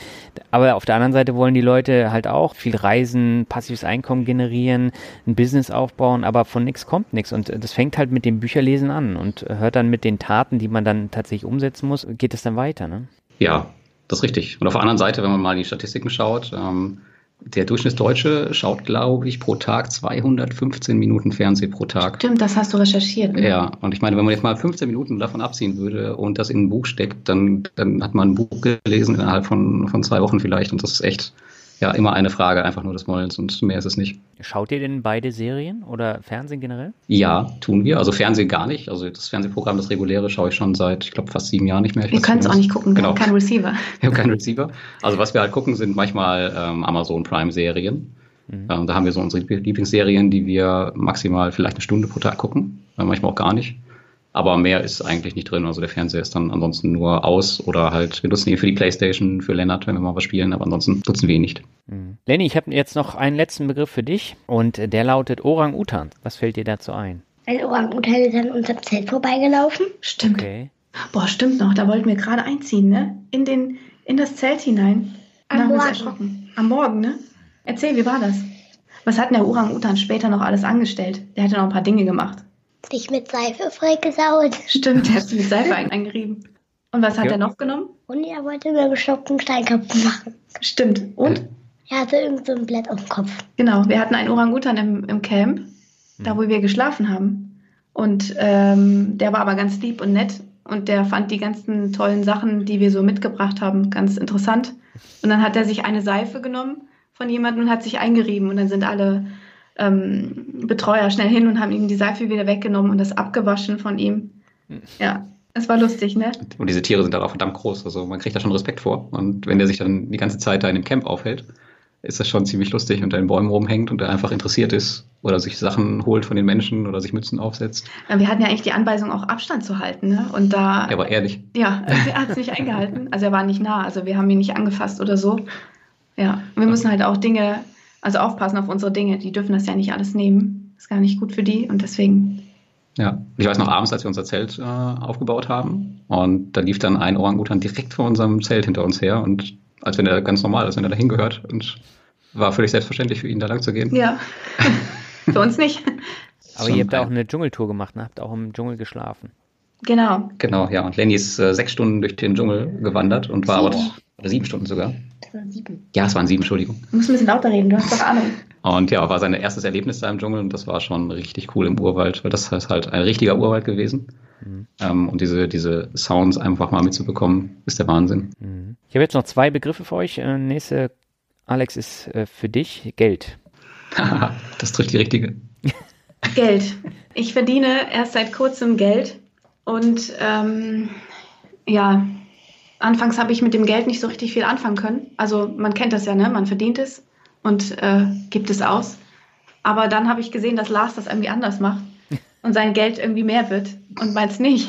Aber auf der anderen Seite wollen die Leute halt auch viel reisen, passives Einkommen generieren, ein Business aufbauen, aber von nichts kommt nichts. Und das fängt halt mit dem Bücherlesen an und hört dann mit den Taten, die man dann tatsächlich umsetzen muss, geht es dann weiter, ne? Ja, das ist richtig. Und auf der anderen Seite, wenn man mal die Statistiken schaut, ähm, der Durchschnittsdeutsche schaut, glaube ich, pro Tag 215 Minuten Fernsehen pro Tag. Stimmt, das hast du recherchiert. Ne? Ja, und ich meine, wenn man jetzt mal 15 Minuten davon abziehen würde und das in ein Buch steckt, dann, dann hat man ein Buch gelesen innerhalb von, von zwei Wochen vielleicht. Und das ist echt ja immer eine Frage einfach nur des Wollens und mehr ist es nicht. Schaut ihr denn beide Serien oder Fernsehen generell? Ja, tun wir. Also Fernsehen gar nicht. Also das Fernsehprogramm, das reguläre, schaue ich schon seit, ich glaube, fast sieben Jahren nicht mehr. Ich ihr könnt es auch nicht gucken, genau. kein Receiver. Wir haben keinen Receiver. Also was wir halt gucken, sind manchmal ähm, Amazon Prime-Serien. Mhm. Ähm, da haben wir so unsere Lieblingsserien, die wir maximal vielleicht eine Stunde pro Tag gucken, äh, manchmal auch gar nicht. Aber mehr ist eigentlich nicht drin. Also der Fernseher ist dann ansonsten nur aus oder halt, wir nutzen ihn für die Playstation, für Lennart, wenn wir mal was spielen, aber ansonsten nutzen wir ihn nicht. Mhm. Lenny, ich habe jetzt noch einen letzten Begriff für dich und der lautet Orang-Utan. Was fällt dir dazu ein? Ein Orang-Utan ist an unserem Zelt vorbeigelaufen. Stimmt. Okay. Boah, stimmt noch. Da wollten wir gerade einziehen, ne? In, den, in das Zelt hinein. Am Morgen. erschrocken. Am Morgen, ne? Erzähl, wie war das? Was hat denn der Orang-Utan später noch alles angestellt? Der hatte noch ein paar Dinge gemacht sich mit Seife freigesaut. Stimmt, er hat sich mit Seife eingerieben. Und was hat ja. er noch genommen? Und er wollte mir gestoppten Steinkopf machen. Stimmt. Und? Er hatte irgend so ein Blatt auf dem Kopf. Genau, wir hatten einen Orangutan im, im Camp, da wo wir geschlafen haben. Und ähm, der war aber ganz lieb und nett und der fand die ganzen tollen Sachen, die wir so mitgebracht haben, ganz interessant. Und dann hat er sich eine Seife genommen von jemandem und hat sich eingerieben und dann sind alle ähm, Betreuer schnell hin und haben ihm die Seife wieder weggenommen und das abgewaschen von ihm. Ja, es war lustig, ne? Und diese Tiere sind dann auch verdammt groß. Also man kriegt da schon Respekt vor. Und wenn der sich dann die ganze Zeit da in dem Camp aufhält, ist das schon ziemlich lustig und da in Bäumen rumhängt und der einfach interessiert ist oder sich Sachen holt von den Menschen oder sich Mützen aufsetzt. Wir hatten ja eigentlich die Anweisung, auch Abstand zu halten. Ne? Und da, er war ehrlich. Ja, er hat es nicht eingehalten. Also er war nicht nah. Also wir haben ihn nicht angefasst oder so. Ja, wir müssen halt auch Dinge also aufpassen auf unsere Dinge. Die dürfen das ja nicht alles nehmen. Ist gar nicht gut für die und deswegen. Ja, ich weiß noch abends, als wir unser Zelt äh, aufgebaut haben und da lief dann ein Orangutan direkt vor unserem Zelt hinter uns her und als wenn er ganz normal, als wenn er dahin gehört und war völlig selbstverständlich für ihn da lang zu gehen. Ja, für uns nicht. Aber ihr habt da auch eine Dschungeltour gemacht, ne? habt auch im Dschungel geschlafen. Genau. Genau, ja. Und Lenny ist äh, sechs Stunden durch den Dschungel gewandert und war aber doch Oder sieben Stunden sogar. Das waren sieben. Ja, es waren sieben, Entschuldigung. Du musst ein bisschen lauter reden, du hast doch Ahnung. Und ja, war sein erstes Erlebnis da im Dschungel und das war schon richtig cool im Urwald, weil das ist halt ein richtiger Urwald gewesen. Mhm. Ähm, und diese, diese Sounds einfach mal mitzubekommen, ist der Wahnsinn. Mhm. Ich habe jetzt noch zwei Begriffe für euch. Äh, nächste, Alex, ist äh, für dich Geld. das trifft die richtige. Geld. Ich verdiene erst seit kurzem Geld und ähm, ja, anfangs habe ich mit dem Geld nicht so richtig viel anfangen können. Also man kennt das ja, ne? Man verdient es und äh, gibt es aus. Aber dann habe ich gesehen, dass Lars das irgendwie anders macht und sein Geld irgendwie mehr wird und meins nicht.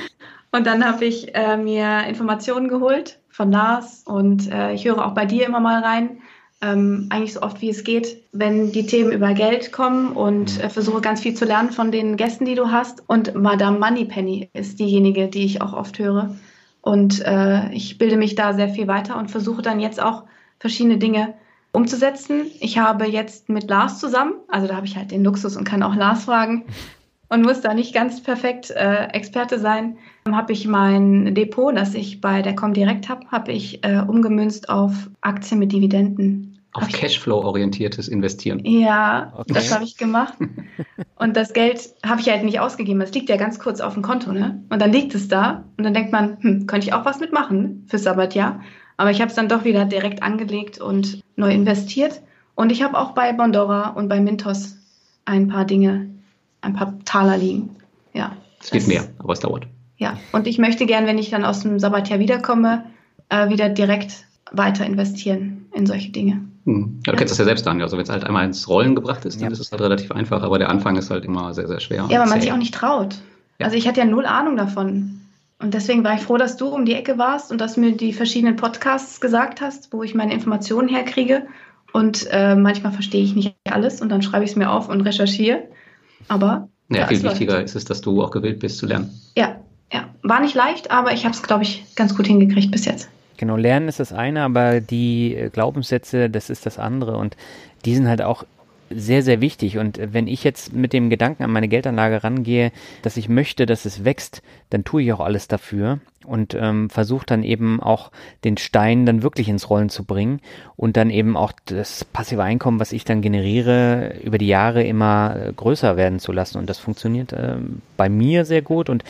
und dann habe ich äh, mir Informationen geholt von Lars und äh, ich höre auch bei dir immer mal rein. Ähm, eigentlich so oft wie es geht, wenn die Themen über Geld kommen und äh, versuche ganz viel zu lernen von den Gästen, die du hast. Und Madame Moneypenny ist diejenige, die ich auch oft höre. Und äh, ich bilde mich da sehr viel weiter und versuche dann jetzt auch verschiedene Dinge umzusetzen. Ich habe jetzt mit Lars zusammen, also da habe ich halt den Luxus und kann auch Lars fragen und muss da nicht ganz perfekt äh, Experte sein, habe ich mein Depot, das ich bei der Comdirect habe, habe ich äh, umgemünzt auf Aktien mit Dividenden. Auf Cashflow-orientiertes Investieren. Ja, okay. das habe ich gemacht. Und das Geld habe ich halt nicht ausgegeben. Es liegt ja ganz kurz auf dem Konto, ne? Und dann liegt es da und dann denkt man, hm, könnte ich auch was mitmachen fürs Sabbatjahr. Aber ich habe es dann doch wieder direkt angelegt und neu investiert. Und ich habe auch bei Bondora und bei Mintos ein paar Dinge, ein paar Taler liegen. Ja. Es geht mehr, aber es dauert. Ja, und ich möchte gern, wenn ich dann aus dem Sabbatjahr wiederkomme, äh, wieder direkt weiter investieren in solche Dinge. Hm. Ja, du kennst das ja selbst, Daniel. Also wenn es halt einmal ins Rollen gebracht ist, dann ja. ist es halt relativ einfach, aber der Anfang ist halt immer sehr, sehr schwer. Ja, aber man sich auch nicht traut. Ja. Also ich hatte ja null Ahnung davon. Und deswegen war ich froh, dass du um die Ecke warst und dass du mir die verschiedenen Podcasts gesagt hast, wo ich meine Informationen herkriege. Und äh, manchmal verstehe ich nicht alles und dann schreibe ich es mir auf und recherchiere. Aber. Ja, viel wichtiger läuft. ist es, dass du auch gewillt bist zu lernen. Ja, ja. War nicht leicht, aber ich habe es, glaube ich, ganz gut hingekriegt bis jetzt. Genau, Lernen ist das eine, aber die äh, Glaubenssätze, das ist das andere. Und die sind halt auch sehr, sehr wichtig. Und wenn ich jetzt mit dem Gedanken an meine Geldanlage rangehe, dass ich möchte, dass es wächst, dann tue ich auch alles dafür und ähm, versuche dann eben auch den Stein dann wirklich ins Rollen zu bringen und dann eben auch das passive Einkommen, was ich dann generiere, über die Jahre immer äh, größer werden zu lassen. Und das funktioniert äh, bei mir sehr gut und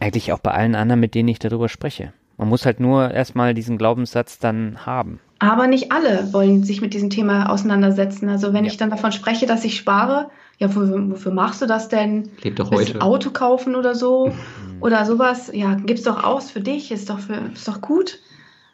eigentlich auch bei allen anderen, mit denen ich darüber spreche. Man muss halt nur erstmal diesen Glaubenssatz dann haben. Aber nicht alle wollen sich mit diesem Thema auseinandersetzen. Also wenn ja. ich dann davon spreche, dass ich spare, ja, wofür, wofür machst du das denn? Leb doch heute. Auto kaufen oder so mhm. oder sowas. Ja, gib's doch aus für dich, ist doch, für, ist doch gut.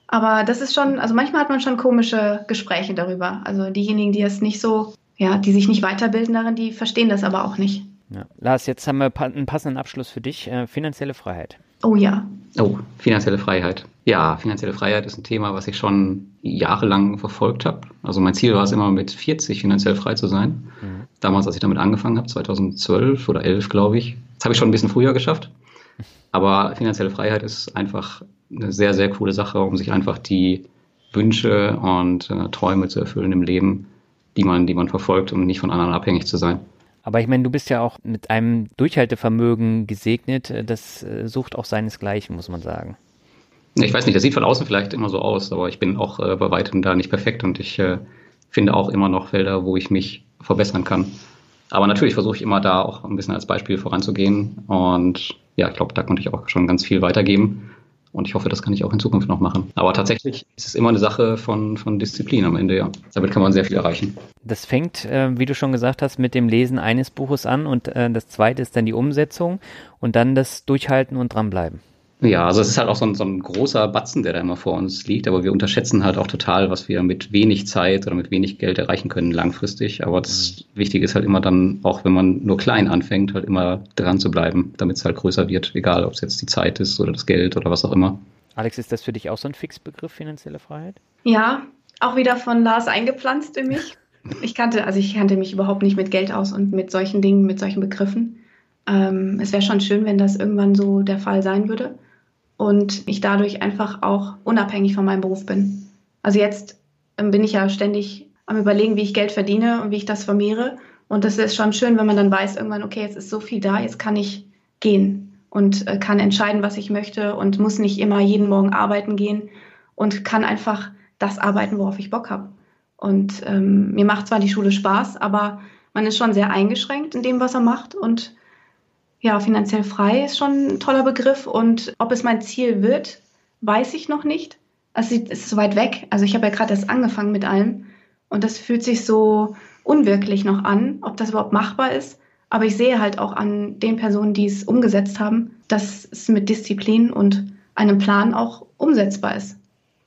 Aber das ist schon, also manchmal hat man schon komische Gespräche darüber. Also diejenigen, die es nicht so, ja, die sich nicht weiterbilden darin, die verstehen das aber auch nicht. Ja. Lars, jetzt haben wir einen passenden Abschluss für dich. Äh, finanzielle Freiheit. Oh ja. Oh, finanzielle Freiheit. Ja, finanzielle Freiheit ist ein Thema, was ich schon jahrelang verfolgt habe. Also mein Ziel war es immer mit 40 finanziell frei zu sein. Mhm. Damals, als ich damit angefangen habe, 2012 oder 11, glaube ich. Das habe ich schon ein bisschen früher geschafft. Aber finanzielle Freiheit ist einfach eine sehr, sehr coole Sache, um sich einfach die Wünsche und äh, Träume zu erfüllen im Leben, die man, die man verfolgt, um nicht von anderen abhängig zu sein. Aber ich meine, du bist ja auch mit einem Durchhaltevermögen gesegnet. Das äh, sucht auch seinesgleichen, muss man sagen. Ich weiß nicht, das sieht von außen vielleicht immer so aus, aber ich bin auch äh, bei weitem da nicht perfekt und ich äh, finde auch immer noch Felder, wo ich mich verbessern kann. Aber natürlich versuche ich immer da auch ein bisschen als Beispiel voranzugehen und ja, ich glaube, da konnte ich auch schon ganz viel weitergeben. Und ich hoffe, das kann ich auch in Zukunft noch machen. Aber tatsächlich ist es immer eine Sache von, von Disziplin am Ende, ja. Damit kann man sehr viel erreichen. Das fängt, äh, wie du schon gesagt hast, mit dem Lesen eines Buches an und äh, das zweite ist dann die Umsetzung und dann das Durchhalten und dranbleiben. Ja, also es ist halt auch so ein, so ein großer Batzen, der da immer vor uns liegt, aber wir unterschätzen halt auch total, was wir mit wenig Zeit oder mit wenig Geld erreichen können langfristig. Aber das mhm. Wichtige ist halt immer dann, auch wenn man nur klein anfängt, halt immer dran zu bleiben, damit es halt größer wird, egal ob es jetzt die Zeit ist oder das Geld oder was auch immer. Alex, ist das für dich auch so ein Fixbegriff, finanzielle Freiheit? Ja, auch wieder von Lars eingepflanzt in mich. Ich kannte, also ich kannte mich überhaupt nicht mit Geld aus und mit solchen Dingen, mit solchen Begriffen. Ähm, es wäre schon schön, wenn das irgendwann so der Fall sein würde und ich dadurch einfach auch unabhängig von meinem Beruf bin. Also jetzt ähm, bin ich ja ständig am Überlegen, wie ich Geld verdiene und wie ich das vermehre. Und das ist schon schön, wenn man dann weiß, irgendwann, okay, jetzt ist so viel da, jetzt kann ich gehen und äh, kann entscheiden, was ich möchte und muss nicht immer jeden Morgen arbeiten gehen und kann einfach das arbeiten, worauf ich Bock habe. Und ähm, mir macht zwar die Schule Spaß, aber man ist schon sehr eingeschränkt in dem, was er macht. Und ja, finanziell frei ist schon ein toller Begriff. Und ob es mein Ziel wird, weiß ich noch nicht. Es ist so weit weg. Also ich habe ja gerade erst angefangen mit allem. Und das fühlt sich so unwirklich noch an, ob das überhaupt machbar ist. Aber ich sehe halt auch an den Personen, die es umgesetzt haben, dass es mit Disziplin und einem Plan auch umsetzbar ist.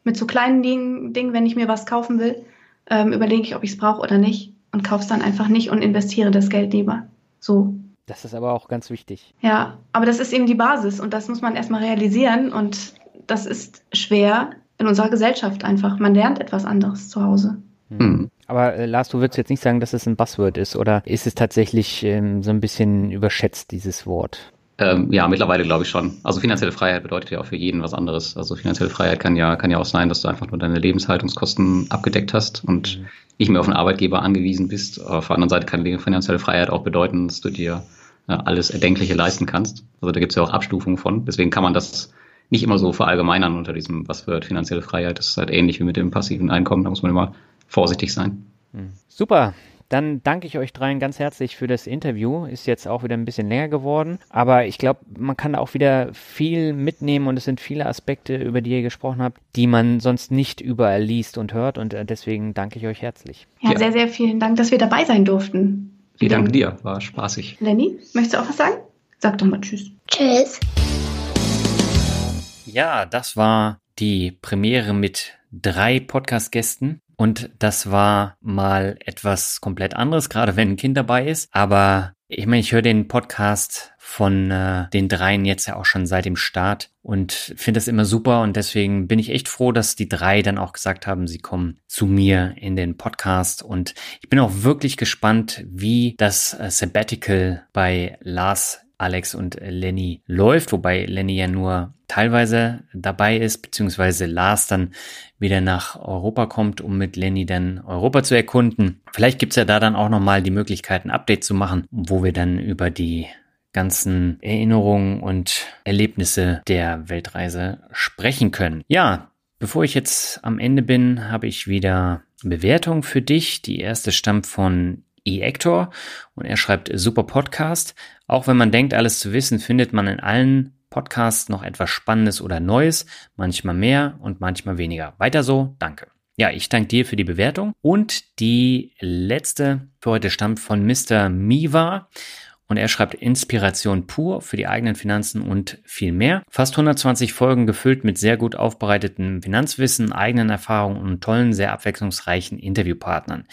Mit so kleinen Dingen, Dingen wenn ich mir was kaufen will, ähm, überlege ich, ob ich es brauche oder nicht und kaufe es dann einfach nicht und investiere das Geld lieber. So. Das ist aber auch ganz wichtig. Ja, aber das ist eben die Basis und das muss man erstmal realisieren und das ist schwer in unserer Gesellschaft einfach. Man lernt etwas anderes zu Hause. Hm. Aber äh, Lars, du würdest jetzt nicht sagen, dass es ein Buzzword ist oder ist es tatsächlich ähm, so ein bisschen überschätzt, dieses Wort? Ähm, ja, mittlerweile glaube ich schon. Also finanzielle Freiheit bedeutet ja auch für jeden was anderes. Also finanzielle Freiheit kann ja, kann ja auch sein, dass du einfach nur deine Lebenshaltungskosten abgedeckt hast und mhm. Nicht mehr auf einen Arbeitgeber angewiesen bist. Auf der anderen Seite kann finanzielle Freiheit auch bedeuten, dass du dir äh, alles Erdenkliche leisten kannst. Also da gibt es ja auch Abstufungen von. Deswegen kann man das nicht immer so verallgemeinern unter diesem, was wird finanzielle Freiheit. Das ist halt ähnlich wie mit dem passiven Einkommen. Da muss man immer vorsichtig sein. Mhm. Super. Dann danke ich euch dreien ganz herzlich für das Interview. Ist jetzt auch wieder ein bisschen länger geworden. Aber ich glaube, man kann da auch wieder viel mitnehmen und es sind viele Aspekte, über die ihr gesprochen habt, die man sonst nicht überall liest und hört. Und äh, deswegen danke ich euch herzlich. Ja, ja. sehr, sehr vielen Dank, dass wir dabei sein durften. Ich danke dir. War spaßig. Lenny, möchtest du auch was sagen? Sag doch mal Tschüss. Tschüss. Ja, das war die Premiere mit drei Podcast-Gästen. Und das war mal etwas komplett anderes, gerade wenn ein Kind dabei ist. Aber ich meine, ich höre den Podcast von äh, den dreien jetzt ja auch schon seit dem Start und finde das immer super und deswegen bin ich echt froh, dass die drei dann auch gesagt haben, sie kommen zu mir in den Podcast und ich bin auch wirklich gespannt, wie das äh, Sabbatical bei Lars Alex und Lenny läuft, wobei Lenny ja nur teilweise dabei ist, beziehungsweise Lars dann wieder nach Europa kommt, um mit Lenny dann Europa zu erkunden. Vielleicht gibt's ja da dann auch nochmal die Möglichkeit, ein Update zu machen, wo wir dann über die ganzen Erinnerungen und Erlebnisse der Weltreise sprechen können. Ja, bevor ich jetzt am Ende bin, habe ich wieder Bewertung für dich. Die erste stammt von E-Actor und er schreibt super Podcast. Auch wenn man denkt, alles zu wissen, findet man in allen Podcasts noch etwas Spannendes oder Neues, manchmal mehr und manchmal weniger. Weiter so, danke. Ja, ich danke dir für die Bewertung. Und die letzte für heute stammt von Mr. Miva und er schreibt Inspiration pur für die eigenen Finanzen und viel mehr. Fast 120 Folgen gefüllt mit sehr gut aufbereitetem Finanzwissen, eigenen Erfahrungen und tollen, sehr abwechslungsreichen Interviewpartnern.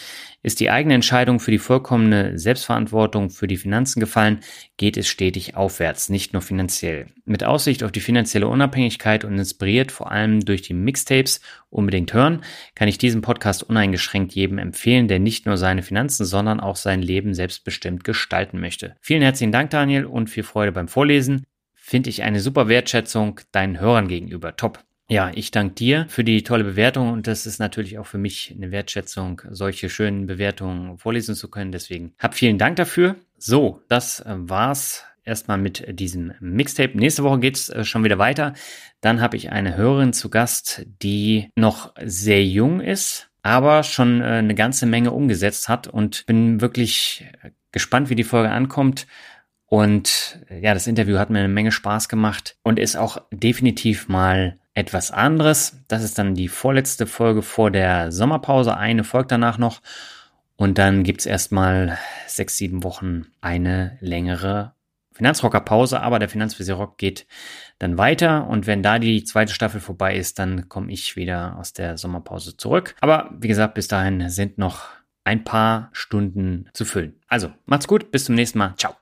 Ist die eigene Entscheidung für die vollkommene Selbstverantwortung für die Finanzen gefallen, geht es stetig aufwärts, nicht nur finanziell. Mit Aussicht auf die finanzielle Unabhängigkeit und inspiriert vor allem durch die Mixtapes unbedingt hören, kann ich diesen Podcast uneingeschränkt jedem empfehlen, der nicht nur seine Finanzen, sondern auch sein Leben selbstbestimmt gestalten möchte. Vielen herzlichen Dank, Daniel, und viel Freude beim Vorlesen. Finde ich eine super Wertschätzung deinen Hörern gegenüber. Top. Ja, ich danke dir für die tolle Bewertung und das ist natürlich auch für mich eine Wertschätzung, solche schönen Bewertungen vorlesen zu können. Deswegen hab vielen Dank dafür. So, das war's erstmal mit diesem Mixtape. Nächste Woche geht's äh, schon wieder weiter. Dann habe ich eine Hörerin zu Gast, die noch sehr jung ist, aber schon äh, eine ganze Menge umgesetzt hat und bin wirklich gespannt, wie die Folge ankommt. Und ja, das Interview hat mir eine Menge Spaß gemacht und ist auch definitiv mal etwas anderes. Das ist dann die vorletzte Folge vor der Sommerpause. Eine folgt danach noch. Und dann gibt's erstmal sechs, sieben Wochen eine längere Finanzrockerpause. Aber der Finanzvisier geht dann weiter. Und wenn da die zweite Staffel vorbei ist, dann komme ich wieder aus der Sommerpause zurück. Aber wie gesagt, bis dahin sind noch ein paar Stunden zu füllen. Also, macht's gut. Bis zum nächsten Mal. Ciao.